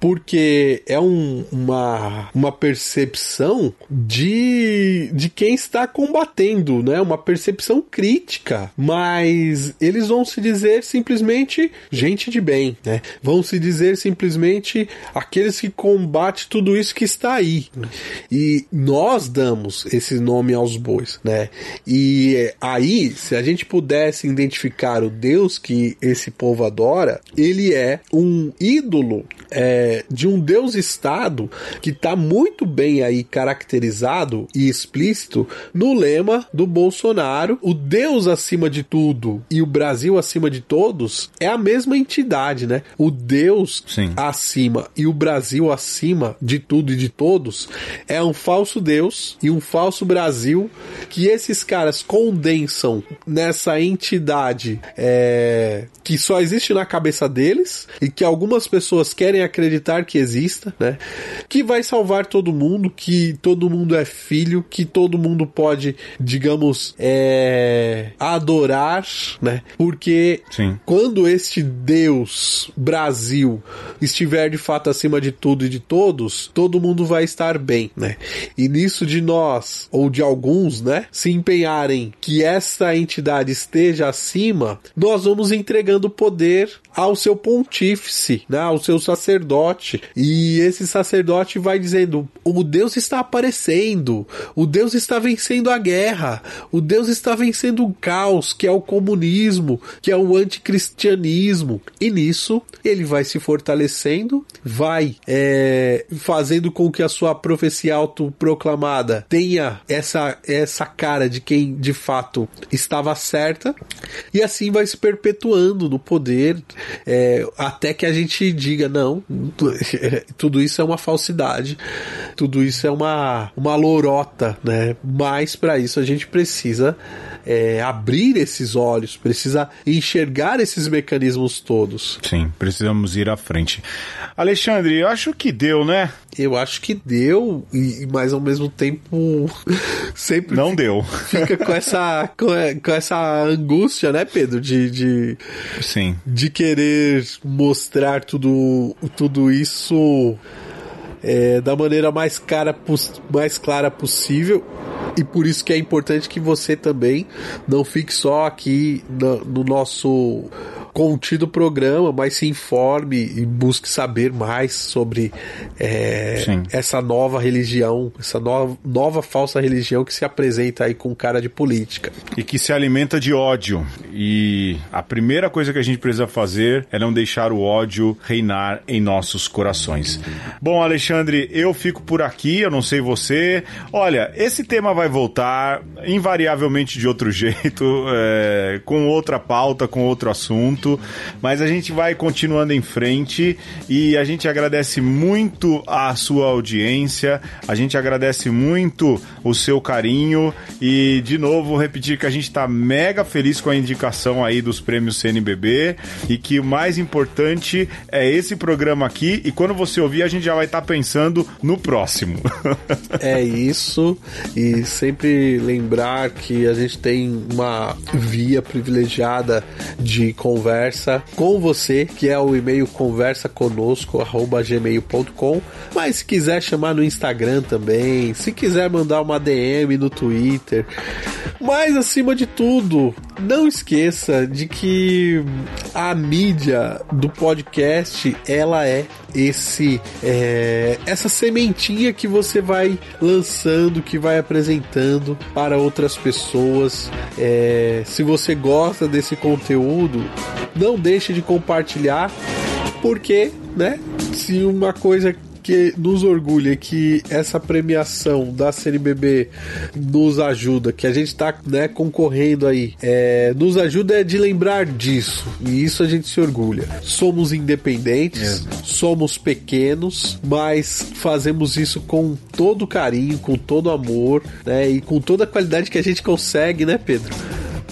Porque é um- uma, uma percepção de, de quem está combatendo, né? Uma percepção crítica, mas eles vão se dizer simplesmente gente de bem, né? Vão se dizer simplesmente aqueles que combatem tudo isso que está aí. E nós damos esse nome aos bois, né? E eh, aí, se a gente pudesse identificar o Deus que esse povo adora, ele é um ídolo é, de um Deus-Estado que está muito bem aí caracterizado e explícito no lema do Bolsonaro. O Deus acima de tudo e o Brasil acima de todos é a mesma entidade, né? O Deus Sim. acima e o Brasil acima de tudo e de todos é um falso Deus e um falso Brasil que esses caras condensam nessa entidade é, que só existe na cabeça deles e que algumas pessoas querem acreditar que exista, né? Que vai salvar todo mundo, que todo mundo é filho, que todo mundo pode, digamos, é, adorar, né? Porque Sim. quando este Deus Brasil estiver de fato acima de tudo e de todos, todo mundo vai estar bem, né? E nisso de nós, ou de alguns, né, se empenharem que essa entidade esteja acima, nós vamos entregando poder ao seu pontífice, né, ao seu sacerdote. E esse sacerdote vai dizendo: o Deus está aparecendo, o Deus está vencendo a guerra, o Deus está vencendo o caos, que é o comunismo, que é o anticristianismo. E nisso ele vai se fortalecendo, vai é, fazendo com que a sua profecia autoproclamada tenha essa, essa cara de quem de fato estava certa, e assim vai se perpetuando no poder, é, até que a gente diga: não, tudo isso é uma falsidade, tudo isso é uma, uma lorota, né? Mas para isso a gente precisa é, abrir esses olhos, precisa enxergar esses mecanismos todos. Sim, precisamos ir à frente. Alexandre, eu acho que deu, né? Eu acho que deu, e, mas ao mesmo tempo sempre Não deu. fica com essa, com essa angústia, né, Pedro? De, de, Sim. de querer mostrar tudo, tudo isso é, da maneira mais, cara, mais clara possível. E por isso que é importante que você também não fique só aqui no, no nosso contido o programa, mas se informe e busque saber mais sobre é, essa nova religião, essa nova, nova falsa religião que se apresenta aí com cara de política. E que se alimenta de ódio. E a primeira coisa que a gente precisa fazer é não deixar o ódio reinar em nossos corações. Bom, Alexandre, eu fico por aqui, eu não sei você. Olha, esse tema vai voltar invariavelmente de outro jeito, é, com outra pauta, com outro assunto, mas a gente vai continuando em frente e a gente agradece muito a sua audiência, a gente agradece muito o seu carinho e, de novo, repetir que a gente está mega feliz com a indicação aí dos prêmios CNBB e que o mais importante é esse programa aqui e quando você ouvir a gente já vai estar tá pensando no próximo. é isso e sempre lembrar que a gente tem uma via privilegiada de conversa com você, que é o e-mail conversaconosco@gmail.com, mas se quiser chamar no Instagram também, se quiser mandar uma DM no Twitter, mas acima de tudo, não esqueça de que a mídia do podcast ela é esse é, essa sementinha que você vai lançando, que vai apresentando para outras pessoas. É, se você gosta desse conteúdo, não deixe de compartilhar, porque, né? Se uma coisa que nos orgulha que essa premiação da CNBB nos ajuda, que a gente está né, concorrendo aí, é, nos ajuda é de lembrar disso. E isso a gente se orgulha. Somos independentes, somos pequenos, mas fazemos isso com todo carinho, com todo amor, né? E com toda a qualidade que a gente consegue, né, Pedro?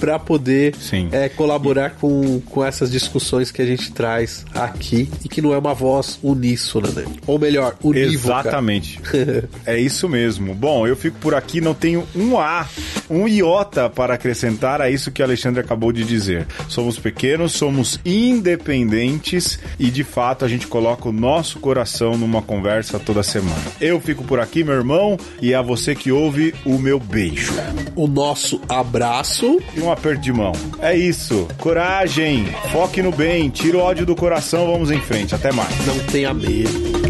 Para poder é, colaborar com, com essas discussões que a gente traz aqui e que não é uma voz uníssona, né? Ou melhor, unívoca. Exatamente. é isso mesmo. Bom, eu fico por aqui, não tenho um A, um iota para acrescentar a isso que Alexandre acabou de dizer. Somos pequenos, somos independentes e de fato a gente coloca o nosso coração numa conversa toda semana. Eu fico por aqui, meu irmão, e a você que ouve, o meu beijo. O nosso abraço e um um aperto de mão. É isso. Coragem, foque no bem, tira o ódio do coração, vamos em frente. Até mais. Não tenha medo.